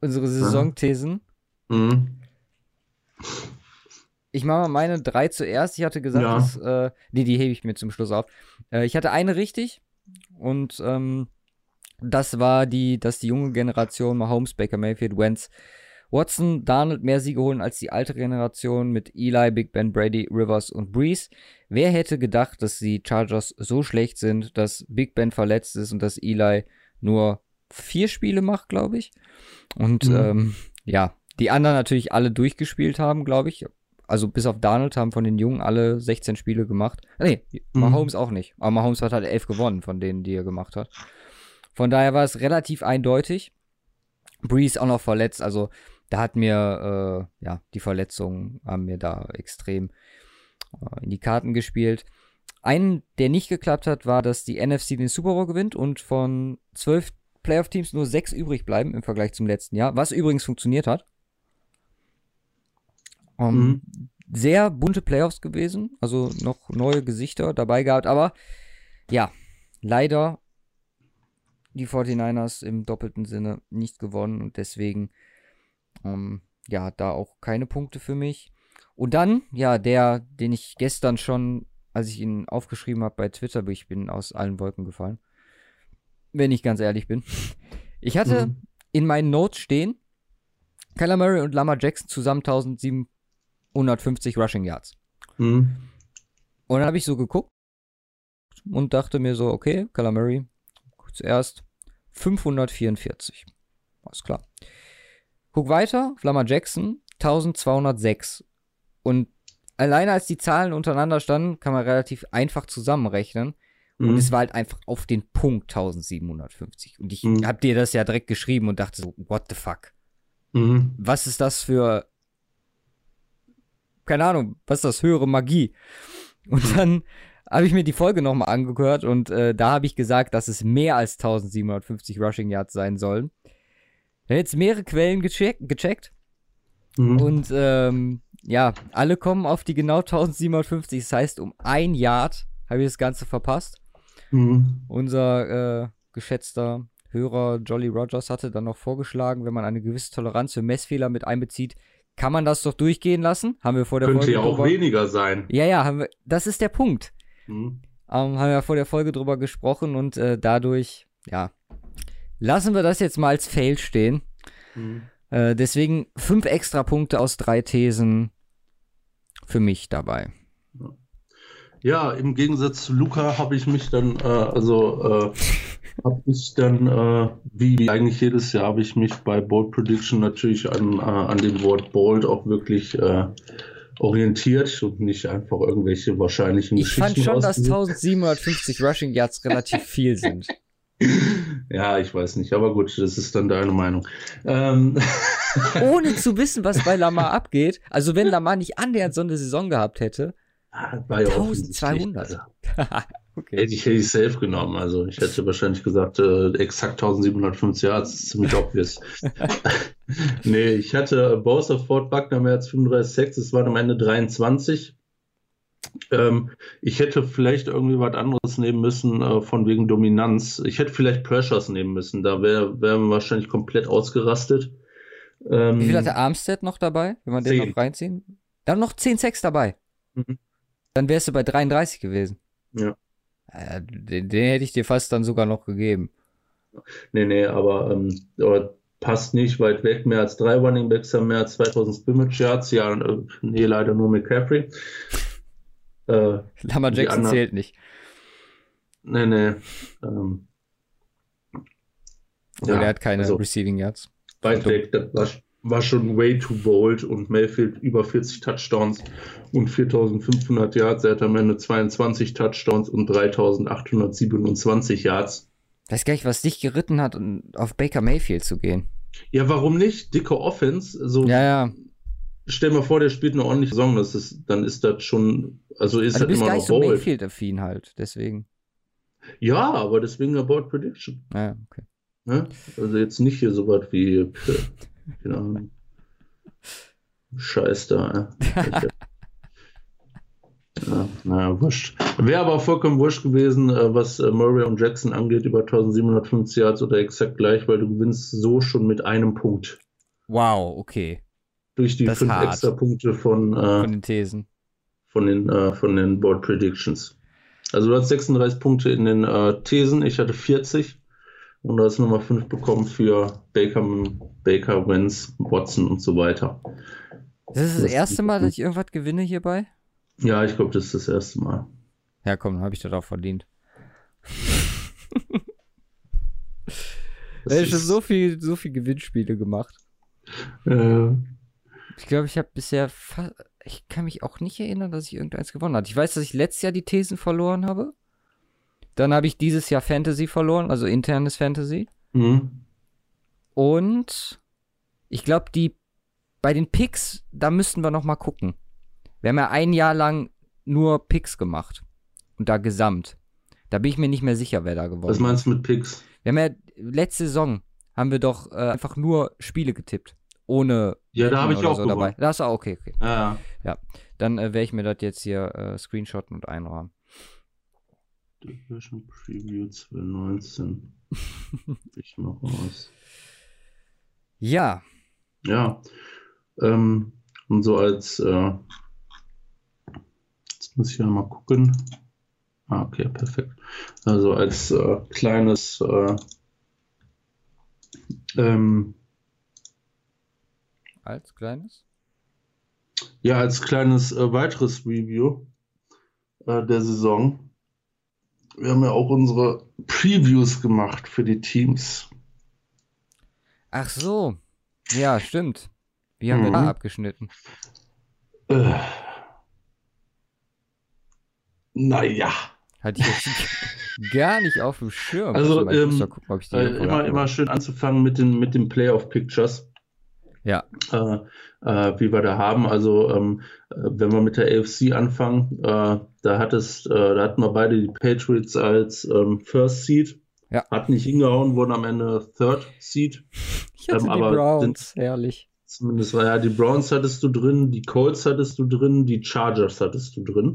unsere Saisonthesen. Mhm. Ich mache mal meine drei zuerst. Ich hatte gesagt, ja. dass, äh, nee, die hebe ich mir zum Schluss auf. Äh, ich hatte eine richtig und ähm, das war die, dass die junge Generation Mahomes, Baker Mayfield, Wentz, Watson, Darnold mehr Siege holen als die alte Generation mit Eli, Big Ben, Brady, Rivers und Breeze. Wer hätte gedacht, dass die Chargers so schlecht sind, dass Big Ben verletzt ist und dass Eli nur vier Spiele macht, glaube ich. Und mhm. ähm, ja, die anderen natürlich alle durchgespielt haben, glaube ich. Also bis auf Darnold haben von den Jungen alle 16 Spiele gemacht. Nee, mhm. Mahomes auch nicht. Aber Mahomes hat halt elf gewonnen von denen, die er gemacht hat. Von daher war es relativ eindeutig. Breeze auch noch verletzt, also da hat mir, äh, ja, die Verletzungen haben mir da extrem äh, in die Karten gespielt. einen, der nicht geklappt hat, war, dass die NFC den Super Bowl gewinnt und von zwölf Playoff-Teams nur sechs übrig bleiben im Vergleich zum letzten Jahr, was übrigens funktioniert hat. Ähm, mhm. Sehr bunte Playoffs gewesen, also noch neue Gesichter dabei gehabt, aber ja, leider die 49ers im doppelten Sinne nicht gewonnen und deswegen, ähm, ja, da auch keine Punkte für mich. Und dann, ja, der, den ich gestern schon, als ich ihn aufgeschrieben habe bei Twitter, ich bin aus allen Wolken gefallen. Wenn ich ganz ehrlich bin. Ich hatte mhm. in meinen Notes stehen, Kyler Murray und Lama Jackson zusammen 1750 Rushing Yards. Mhm. Und dann habe ich so geguckt und dachte mir so, okay, Murray zuerst 544. Alles klar. Guck weiter, Lama Jackson 1206. Und alleine als die Zahlen untereinander standen, kann man relativ einfach zusammenrechnen. Mhm. Und es war halt einfach auf den Punkt 1750. Und ich mhm. hab dir das ja direkt geschrieben und dachte so, what the fuck? Mhm. Was ist das für, keine Ahnung, was ist das, höhere Magie? Und mhm. dann habe ich mir die Folge nochmal angehört und äh, da habe ich gesagt, dass es mehr als 1750 Rushing Yards sein sollen. Ich habe jetzt mehrere Quellen gecheck gecheckt mhm. und ähm, ja, alle kommen auf die genau 1750. Das heißt, um ein Yard habe ich das Ganze verpasst. Mhm. Unser äh, geschätzter Hörer Jolly Rogers hatte dann noch vorgeschlagen, wenn man eine gewisse Toleranz für Messfehler mit einbezieht, kann man das doch durchgehen lassen? Haben wir vor der Könnte Folge. Könnte ja auch drüber... weniger sein. Ja, ja, haben wir... das ist der Punkt. Mhm. Ähm, haben wir vor der Folge drüber gesprochen und äh, dadurch, ja, lassen wir das jetzt mal als Fail stehen. Mhm. Äh, deswegen fünf extra Punkte aus drei Thesen für mich dabei. Ja, im Gegensatz zu Luca habe ich mich dann, äh, also äh, habe ich dann, äh, wie eigentlich jedes Jahr, habe ich mich bei Bold Prediction natürlich an, äh, an dem Wort Bold auch wirklich äh, orientiert und nicht einfach irgendwelche wahrscheinlichen ich Geschichten. Ich fand schon, dass 1750 Rushing Yards relativ viel sind. Ja, ich weiß nicht, aber gut, das ist dann deine Meinung. Ähm. Ohne zu wissen, was bei Lamar abgeht. Also wenn Lamar nicht annähernd so eine Saison gehabt hätte. Ah, war ja 1200. okay. Hätte ich, hätte ich safe genommen. Also ich hätte wahrscheinlich gesagt, äh, exakt 1750 Yards, das ist ziemlich obvious. nee, ich hatte Bowser Ford Wagner mehr als 35 Sex, es waren am Ende 23. Ähm, ich hätte vielleicht irgendwie was anderes nehmen müssen, äh, von wegen Dominanz. Ich hätte vielleicht Pressures nehmen müssen, da wäre wär man wahrscheinlich komplett ausgerastet. Ähm, Wie viel hatte Armstead noch dabei, wenn man 10. den noch reinziehen? Dann noch 10 Sex dabei. Mhm. Dann wärst du bei 33 gewesen. Ja. Äh, den, den, hätte ich dir fast dann sogar noch gegeben. Nee, nee, aber, ähm, aber passt nicht weit weg. Mehr als drei Running Backs haben mehr als 2000 Scrimmage Yards. Ja, äh, nee, leider nur McCaffrey. Äh, Lamar Jackson anderen, zählt nicht. Nee, nee. Ähm, ja, der hat keine also, Receiving Yards. Weit weg, das war, war, schon way too bold und Mayfield über 40 Touchdowns und 4500 Yards. Er hat am Ende 22 Touchdowns und 3827 Yards. Weiß gar nicht, was dich geritten hat, auf Baker Mayfield zu gehen. Ja, warum nicht? Dicke Offense. So ja, ja stell mal vor, der spielt eine ordentliche Saison, das ist, dann ist das schon, also ist also halt immer noch so Mayfield-affin halt, deswegen. Ja, aber deswegen About Prediction. Ja, okay. Ja? Also jetzt nicht hier so was wie, keine Ahnung, Scheiß da. ja, naja, wurscht. Wäre aber vollkommen wurscht gewesen, äh, was äh, Murray und Jackson angeht, über 1750 Yards oder exakt gleich, weil du gewinnst so schon mit einem Punkt. Wow, okay durch die fünf extra Punkte von, äh, von den Thesen. Von den, äh, von den Board Predictions. Also du hast 36 Punkte in den äh, Thesen, ich hatte 40 und du hast nochmal 5 bekommen für Baker, Baker, Wentz, Watson und so weiter. Das ist das, das erste Mal, dass ich irgendwas gewinne hierbei? Ja, ich glaube, das ist das erste Mal. Ja, komm, dann habe ich das auch verdient. ich habe schon so viel, so viel Gewinnspiele gemacht. Äh, ich glaube, ich habe bisher ich kann mich auch nicht erinnern, dass ich irgendeins gewonnen habe. Ich weiß, dass ich letztes Jahr die Thesen verloren habe. Dann habe ich dieses Jahr Fantasy verloren, also internes Fantasy. Mhm. Und ich glaube, die bei den Picks, da müssten wir noch mal gucken. Wir haben ja ein Jahr lang nur Picks gemacht. und da Gesamt. Da bin ich mir nicht mehr sicher, wer da gewonnen hat. Was meinst du mit Picks? Wir haben ja letzte Saison haben wir doch äh, einfach nur Spiele getippt. Ohne. Ja, da habe ich auch so dabei. Das ist auch okay, okay. Ja. Ja. Dann äh, werde ich mir das jetzt hier äh, screenshotten und einrahmen. Division Preview 2019. ich mache aus. Ja. Ja. Ähm, und so als. Äh, jetzt muss ich ja mal gucken. Ah, okay, perfekt. Also als äh, kleines. Äh, ähm, als kleines? Ja, als kleines äh, weiteres Review äh, der Saison. Wir haben ja auch unsere Previews gemacht für die Teams. Ach so. Ja, stimmt. Wie haben mhm. wir da abgeschnitten? Äh, naja. Hatte ich jetzt gar nicht auf dem Schirm. Also, ähm, gucken, äh, immer, immer schön anzufangen mit den, mit den Playoff Pictures. Ja. Äh, äh, wie wir da haben. Also, ähm, äh, wenn wir mit der AFC anfangen, äh, da, hat es, äh, da hatten wir beide die Patriots als ähm, First Seed. Ja. Hat nicht hingehauen, wurden am Ende Third Seed. Ich hatte ähm, die Browns, sind, herrlich. Zumindest, ja, die Browns hattest du drin, die Colts hattest du drin, die Chargers hattest du drin.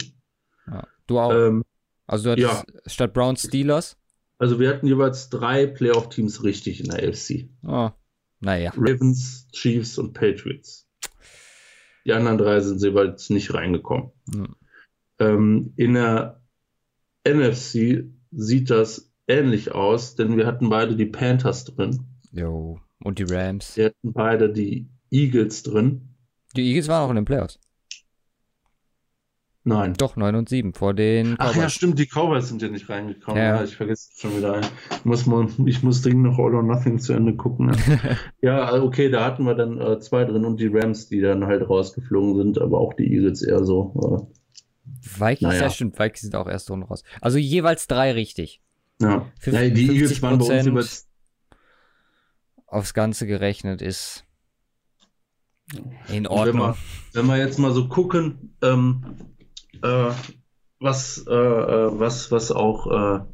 Ja, du auch. Ähm, also du hattest ja. statt Browns Steelers? Also wir hatten jeweils drei Playoff-Teams richtig in der AFC. Oh, naja. Ravens, Chiefs und Patriots. Die anderen drei sind jeweils nicht reingekommen. Hm. Ähm, in der NFC sieht das ähnlich aus, denn wir hatten beide die Panthers drin. Jo, und die Rams. Wir hatten beide die Eagles drin. Die Eagles waren auch in den Playoffs. Nein. Doch, 9 und 7 vor den Cowboys. Ach ja, stimmt, die Cowboys sind ja nicht reingekommen. Ja. ja ich vergesse es schon wieder. Ich muss, mal, ich muss dringend noch All or Nothing zu Ende gucken. Ne? ja, okay, da hatten wir dann äh, zwei drin und die Rams, die dann halt rausgeflogen sind, aber auch die Eagles eher so. Äh, Vikings, naja. ja stimmt, Vikings sind auch erste Runde raus. Also jeweils drei richtig. Ja, ja die Eagles waren bei uns über aufs Ganze gerechnet ist in Ordnung. Wenn wir, wenn wir, jetzt mal so gucken, ähm, äh, was, äh, äh, was, was auch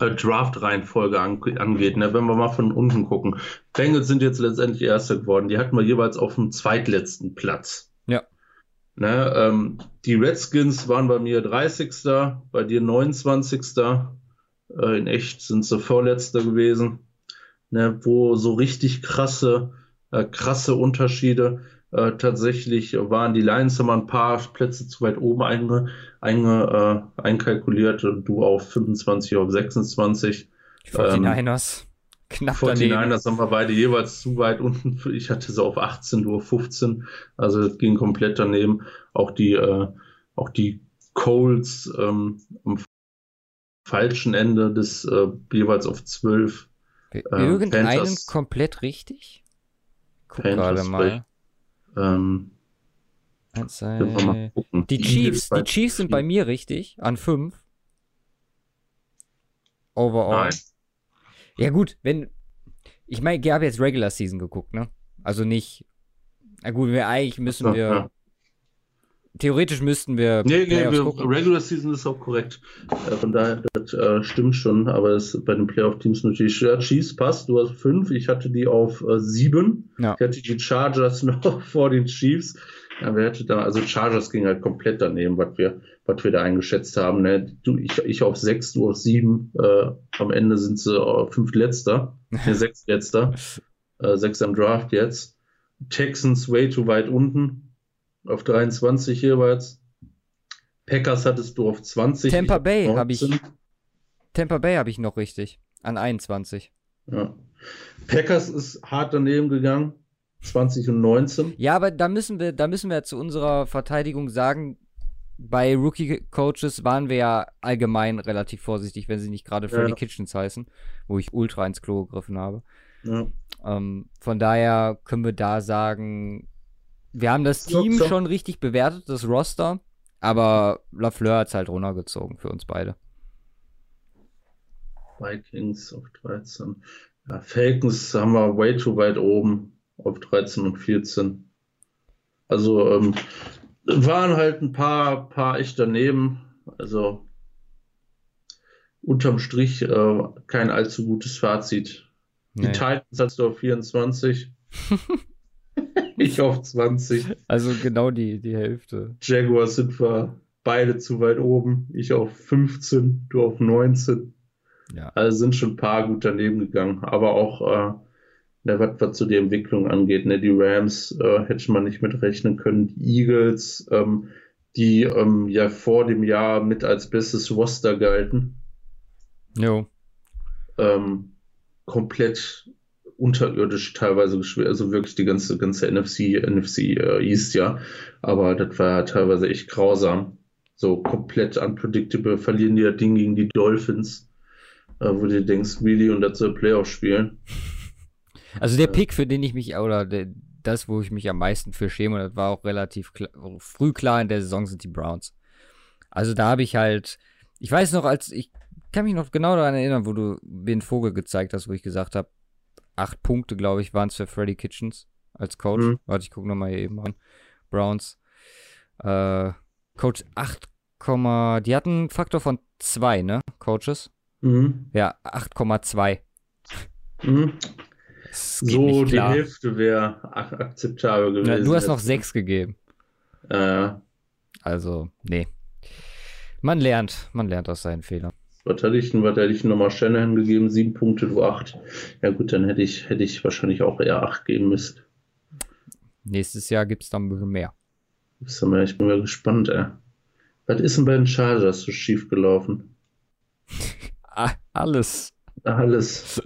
äh, Draft-Reihenfolge an, angeht. Ne? Wenn wir mal von unten gucken. Bengals sind jetzt letztendlich Erster geworden. Die hatten wir jeweils auf dem zweitletzten Platz. Ja. Ne, ähm, die Redskins waren bei mir 30. Bei dir 29. Äh, in echt sind sie Vorletzter gewesen. Ne, wo so richtig krasse, äh, krasse Unterschiede äh, tatsächlich waren die Lions haben ein paar Plätze zu weit oben einge, einge, äh, einkalkuliert und du auf 25 auf 26. Die 49ers. Ähm, Knapp 49ers daneben. haben wir beide jeweils zu weit unten. Ich hatte so auf 18, du auf 15. Also es ging komplett daneben. Auch die, äh, auch die Coles ähm, am falschen Ende des äh, jeweils auf 12. Äh, Irgendeinen Panthers, komplett richtig? Guck gerade mal. Ähm, die Chiefs, die Chiefs sind bei mir richtig an 5. Overall. Nein. Ja, gut, wenn. Ich meine, ich habe jetzt Regular Season geguckt, ne? Also nicht. Na gut, wir eigentlich müssen wir. Ja. Theoretisch müssten wir. Nee, nee, wir, Regular Season ist auch korrekt. Äh, von daher, das äh, stimmt schon, aber es bei den Playoff-Teams natürlich. Ja, Chiefs passt, du hast fünf, ich hatte die auf äh, sieben. Ja. Ich hatte die Chargers noch vor den Chiefs. Ja, wer hätte da, also Chargers ging halt komplett daneben, was wir, was wir da eingeschätzt haben. Ne? Du, ich, ich auf sechs, du auf sieben. Äh, am Ende sind sie äh, fünf letzter, ne, sechs letzter, äh, sechs am Draft jetzt. Texans way too weit unten auf 23 jeweils. Packers hattest du auf 20. Tampa Bay habe ich. Tampa Bay habe ich noch richtig. An 21. Ja. Packers ist hart daneben gegangen. 20 und 19. Ja, aber da müssen wir, da müssen wir zu unserer Verteidigung sagen, bei Rookie-Coaches waren wir ja allgemein relativ vorsichtig, wenn sie nicht gerade Freddy ja. Kitchens heißen, wo ich ultra ins Klo gegriffen habe. Ja. Ähm, von daher können wir da sagen, wir haben das Team so. schon richtig bewertet, das Roster, aber Lafleur hat es halt runtergezogen für uns beide. Vikings auf 13. Ja, Falcons haben wir way too weit oben auf 13 und 14. Also ähm, waren halt ein paar, paar echt daneben. Also unterm Strich äh, kein allzu gutes Fazit. Nee. Die Titans hast du auf 24. ich auf 20. Also genau die, die Hälfte. Jaguars sind wir beide zu weit oben. Ich auf 15, du auf 19. Ja. Also sind schon ein paar gut daneben gegangen. Aber auch, äh, was, was so die Entwicklung angeht, ne, die Rams äh, hätte man nicht mit rechnen können. Die Eagles, ähm, die ähm, ja vor dem Jahr mit als bestes Roster galten. Jo. Ähm, komplett unterirdisch teilweise gespielt, also wirklich die ganze, ganze NFC, NFC äh, East, ja. Aber das war ja teilweise echt grausam. So komplett unpredictable, verlieren die das Ding gegen die Dolphins, äh, wo du denkst, really, und soll Playoff spielen. Also der Pick, für den ich mich, oder der, das, wo ich mich am meisten für schäme, das war auch relativ klar, früh klar in der Saison, sind die Browns. Also da habe ich halt, ich weiß noch, als ich kann mich noch genau daran erinnern, wo du den Vogel gezeigt hast, wo ich gesagt habe, acht Punkte, glaube ich, waren es für Freddy Kitchens als Coach. Mhm. Warte, ich gucke nochmal hier eben an. Browns. Äh, Coach 8, die hatten einen Faktor von 2, ne? Coaches. Mhm. Ja, 8,2. Mhm. So die Hälfte wäre akzeptabel gewesen. Ja, du hast noch 6 gegeben. Äh. Also, nee. Man lernt, man lernt aus seinen Fehlern. Was hatte ich denn? Was hätte ich nochmal Shanahan gegeben? Sieben Punkte, du acht. Ja gut, dann hätte ich, hätte ich wahrscheinlich auch eher acht geben müssen. Nächstes Jahr gibt es dann ein bisschen mehr. Ich bin mal gespannt, ey. Was ist denn bei den Chargers so schief gelaufen? Ah, alles. Alles.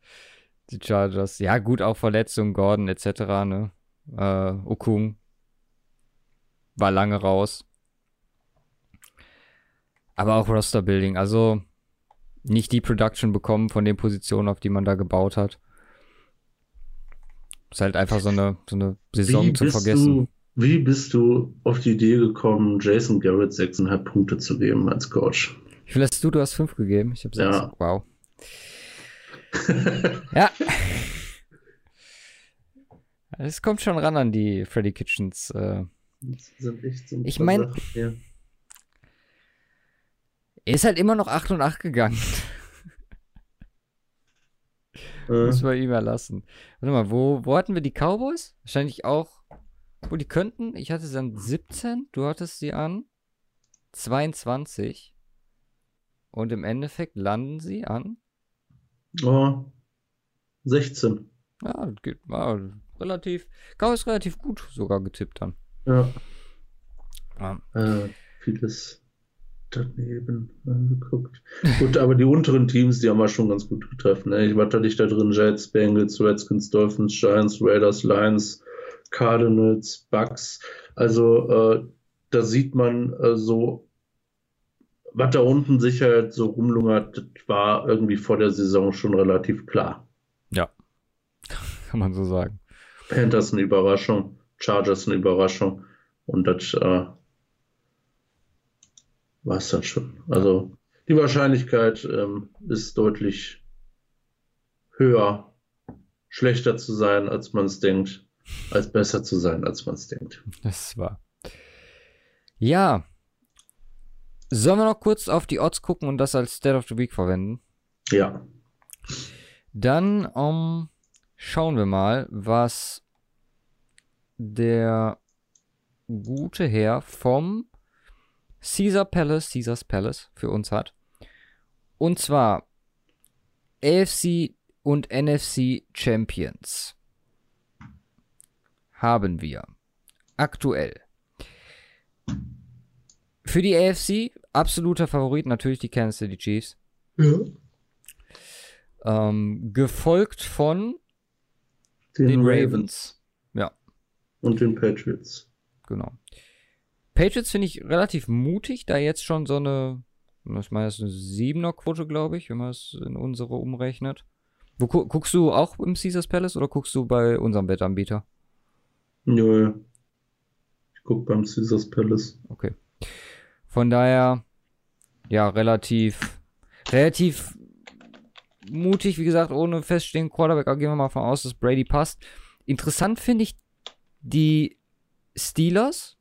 Die Chargers. Ja, gut, auch Verletzungen, Gordon etc. Ne? Äh, Okung war lange raus. Aber auch Roster-Building. Also nicht die Production bekommen von den Positionen, auf die man da gebaut hat. Ist halt einfach so eine, so eine Saison wie zu vergessen. Du, wie bist du auf die Idee gekommen, Jason Garrett 6,5 Punkte zu geben als Coach? Wie viel hast du? Du hast 5 gegeben. Ich habe 6. Ja. Wow. ja. Es kommt schon ran an die Freddy Kitchens. Äh. So ich meine, er ist halt immer noch 8 und 8 gegangen. Äh. Müssen wir ihm erlassen. Warte mal, wo, wo hatten wir die Cowboys? Wahrscheinlich auch. Wo die könnten. Ich hatte sie an 17, du hattest sie an 22. Und im Endeffekt landen sie an. Oh, 16. Ja, geht mal relativ. Cowboys relativ gut sogar getippt dann. Ja. ja. Äh, vieles daneben angeguckt. Gut, aber die unteren Teams, die haben wir schon ganz gut getroffen. Ne? Ich war tatsächlich da drin, Jets, Bengals, Redskins, Dolphins, Giants, Raiders, Lions, Cardinals, Bucks. Also äh, da sieht man äh, so, was da unten sicher so rumlungert, war irgendwie vor der Saison schon relativ klar. Ja, kann man so sagen. Panthers eine Überraschung, Chargers eine Überraschung und das äh, war es dann schon. Also die Wahrscheinlichkeit ähm, ist deutlich höher, schlechter zu sein, als man es denkt, als besser zu sein, als man es denkt. Das war. Ja. Sollen wir noch kurz auf die Odds gucken und das als State of the Week verwenden? Ja. Dann um, schauen wir mal, was der gute Herr vom Caesar Palace, Caesars Palace für uns hat. Und zwar AFC und NFC Champions haben wir aktuell. Für die AFC absoluter Favorit natürlich die Kansas City Chiefs. Ja. Ähm, gefolgt von den, den Ravens. Ravens. Ja. Und den Patriots. Genau. Patriots finde ich relativ mutig, da jetzt schon so eine, ich meine, das ist eine siebener Quote, glaube ich, wenn man es in unsere umrechnet. Wo gu guckst du auch im Caesars Palace oder guckst du bei unserem Wettanbieter? Nö. Ich gucke beim Caesars Palace. Okay. Von daher, ja, relativ, relativ mutig, wie gesagt, ohne feststehenden Quarterback. Aber gehen wir mal davon aus, dass Brady passt. Interessant finde ich die Steelers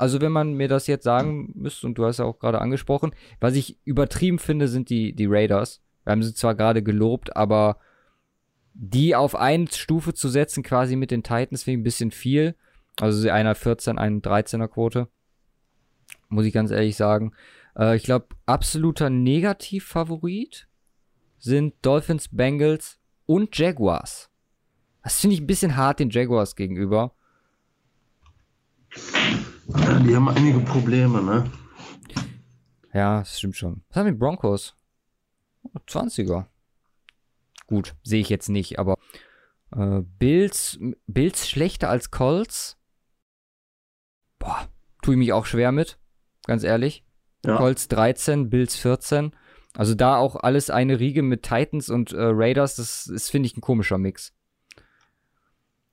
also wenn man mir das jetzt sagen müsste, und du hast ja auch gerade angesprochen, was ich übertrieben finde, sind die, die Raiders. Wir haben sie zwar gerade gelobt, aber die auf eine Stufe zu setzen, quasi mit den Titans, finde ich ein bisschen viel. Also einer 14, ein 13er Quote. Muss ich ganz ehrlich sagen. Äh, ich glaube, absoluter Negativfavorit sind Dolphins, Bengals und Jaguars. Das finde ich ein bisschen hart den Jaguars gegenüber. Die haben einige Probleme, ne? Ja, das stimmt schon. Was haben die Broncos? 20er. Gut, sehe ich jetzt nicht, aber äh, Bills, Bills schlechter als Colts? Boah, tue ich mich auch schwer mit, ganz ehrlich. Ja. Colts 13, Bills 14. Also da auch alles eine Riege mit Titans und äh, Raiders, das ist, finde ich, ein komischer Mix.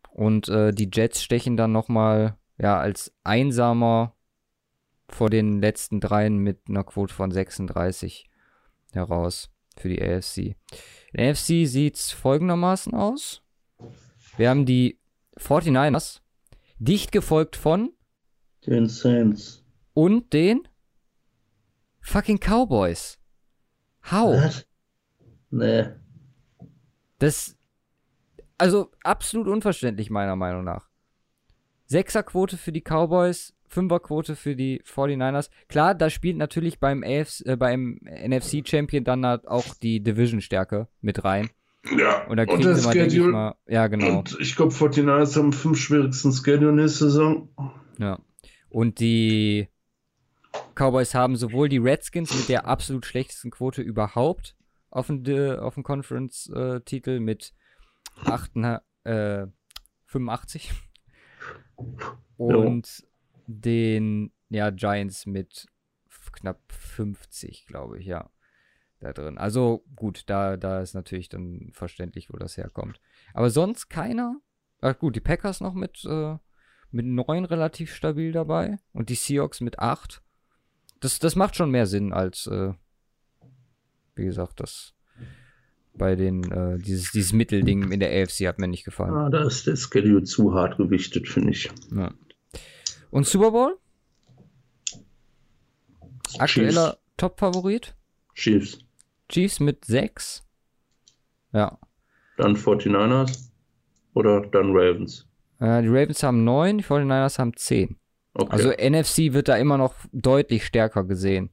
Und äh, die Jets stechen dann nochmal, ja, als einsamer vor den letzten dreien mit einer Quote von 36 heraus für die AFC. In der AFC sieht es folgendermaßen aus. Wir haben die 49ers, dicht gefolgt von den Saints und den fucking Cowboys. How? Was? Nee. Das, also absolut unverständlich meiner Meinung nach. Sechserquote für die Cowboys, Fünferquote für die 49ers. Klar, da spielt natürlich beim, AFC, äh, beim NFC-Champion dann halt auch die Division-Stärke mit rein. Ja, und da kriegen und sie mal, denke ich mal, ja genau. Und ich glaube, 49ers haben fünf schwierigsten Schedule nächste Saison. Ja. Und die Cowboys haben sowohl die Redskins mit der absolut schlechtesten Quote überhaupt auf dem, auf dem Conference-Titel mit 8, äh, 85 und ja. den ja, Giants mit knapp 50, glaube ich, ja. Da drin. Also gut, da, da ist natürlich dann verständlich, wo das herkommt. Aber sonst keiner. Ach gut, die Packers noch mit, äh, mit 9 relativ stabil dabei und die Seahawks mit 8 das, das macht schon mehr Sinn als, äh, wie gesagt, das bei den, äh, dieses, dieses Mittelding in der AFC hat mir nicht gefallen. Ah, da ist der Schedule zu hart gewichtet, finde ich. Ja. Und Super Bowl? Aktueller Top-Favorit? Chiefs. Chiefs mit 6. Ja. Dann 49ers oder dann Ravens. Äh, die Ravens haben 9, die 49ers haben 10. Okay. Also NFC wird da immer noch deutlich stärker gesehen.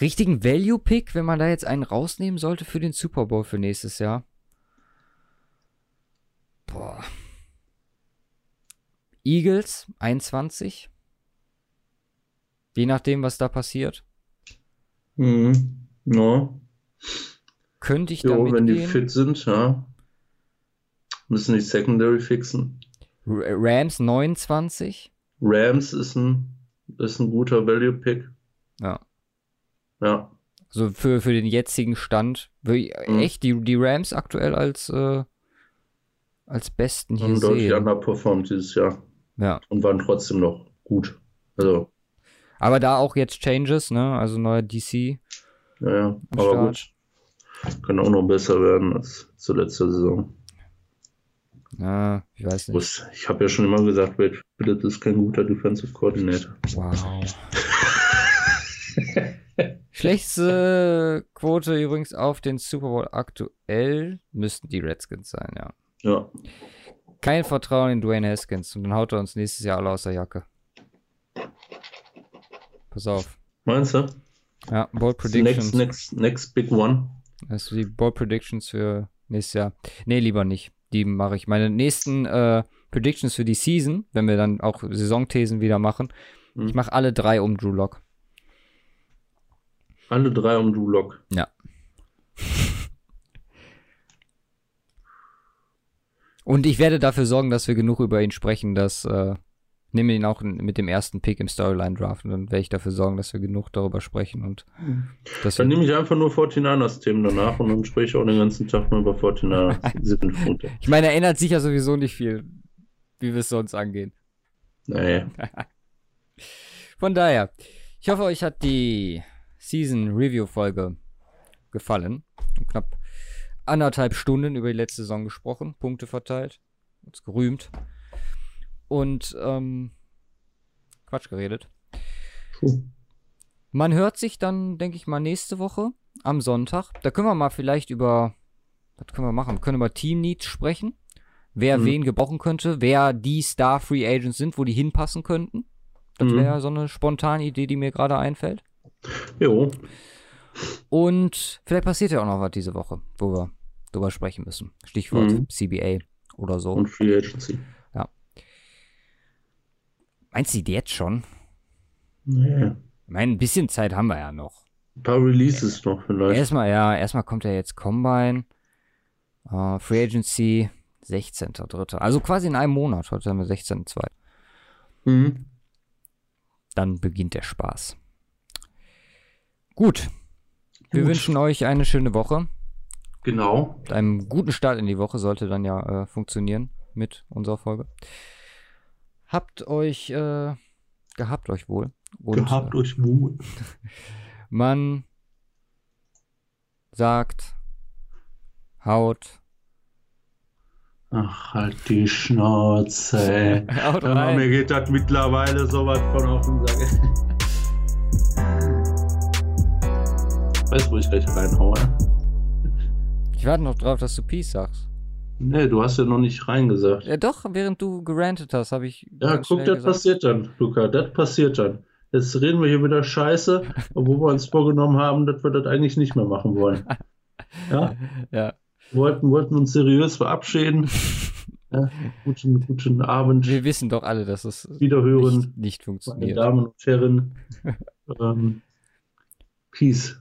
Richtigen Value-Pick, wenn man da jetzt einen rausnehmen sollte für den Super Bowl für nächstes Jahr. Boah. Eagles 21. Je nachdem, was da passiert. Mhm. No. Könnte ich jo, damit wenn gehen? die fit sind, ja. Müssen die Secondary fixen. Rams 29. Rams ist ein, ist ein guter Value-Pick. Ja. Ja. Also für, für den jetzigen Stand, mhm. echt die, die Rams aktuell als, äh, als besten hier Haben deutlich underperformed dieses Jahr. Ja. Und waren trotzdem noch gut. Also. Aber da auch jetzt Changes, ne? Also neuer DC. Ja, ja. Aber Start. gut. Kann auch noch besser werden als zur letzten Saison. Ja, ich weiß nicht. Ich habe ja schon immer gesagt, Wade Phillips ist kein guter Defensive Coordinator. Wow. Schlechteste Quote übrigens auf den Super Bowl aktuell müssten die Redskins sein, ja. Ja. Kein Vertrauen in Dwayne Haskins und dann haut er uns nächstes Jahr alle aus der Jacke. Pass auf. Meinst du? Ja, Ball Predictions. Next, next, next big one. Also die Ball Predictions für nächstes Jahr. Nee, lieber nicht die mache ich. Meine nächsten äh, Predictions für die Season, wenn wir dann auch Saisonthesen wieder machen, mhm. ich mache alle drei um Drew Lock. Alle drei um Drew Lock. Ja. Und ich werde dafür sorgen, dass wir genug über ihn sprechen, dass äh, nehme ihn auch mit dem ersten Pick im Storyline Draft und dann werde ich dafür sorgen, dass wir genug darüber sprechen und mhm. Dann nehme ich einfach nur 49ers Themen danach und dann spreche ich auch den ganzen Tag nur über 49ers. ich meine, erinnert sich ja sowieso nicht viel, wie wir es sonst angehen. Nee. Von daher, ich hoffe, euch hat die Season Review Folge gefallen. Knapp anderthalb Stunden über die letzte Saison gesprochen, Punkte verteilt, uns gerühmt. Und ähm, Quatsch geredet. Puh. Man hört sich dann, denke ich mal, nächste Woche am Sonntag. Da können wir mal vielleicht über, was können wir machen? Wir können über Team Needs sprechen. Wer mhm. wen gebrauchen könnte, wer die Star Free Agents sind, wo die hinpassen könnten. Das mhm. wäre so eine spontane Idee, die mir gerade einfällt. Jo. Und vielleicht passiert ja auch noch was diese Woche, wo wir drüber sprechen müssen. Stichwort mhm. CBA oder so. Und Free Agency. Ja. Meinst du die jetzt schon? Nee. Ich meine, ein bisschen Zeit haben wir ja noch. Ein paar Releases noch vielleicht. Erstmal, ja, erstmal kommt ja jetzt Combine. Uh, Free Agency 16.3. Also quasi in einem Monat. Heute haben wir 16.2. Mhm. Dann beginnt der Spaß. Gut. Wir Gut. wünschen euch eine schöne Woche. Genau. Mit einem guten Start in die Woche sollte dann ja äh, funktionieren mit unserer Folge. Habt euch, äh, gehabt euch wohl. Und, gehabt äh, euch wohl. Man sagt, haut. Ach, halt die Schnauze. Haut rein. Mir geht das mittlerweile so was von auf den Sack. Weißt du, wo ich gleich reinhaue? Ich warte noch drauf, dass du Peace sagst. Nee, du hast ja noch nicht reingesagt. Ja, doch, während du gerantet hast, habe ich. Ja, guck, das gesagt. passiert dann, Luca, das passiert dann. Jetzt reden wir hier wieder Scheiße, obwohl wir uns vorgenommen haben, dass wir das eigentlich nicht mehr machen wollen. Ja? Ja. Wollten, wollten uns seriös verabschieden. Ja, guten, guten Abend. Wir wissen doch alle, dass es Wiederhören, nicht, nicht funktioniert. Meine Damen und Herren. ähm, Peace.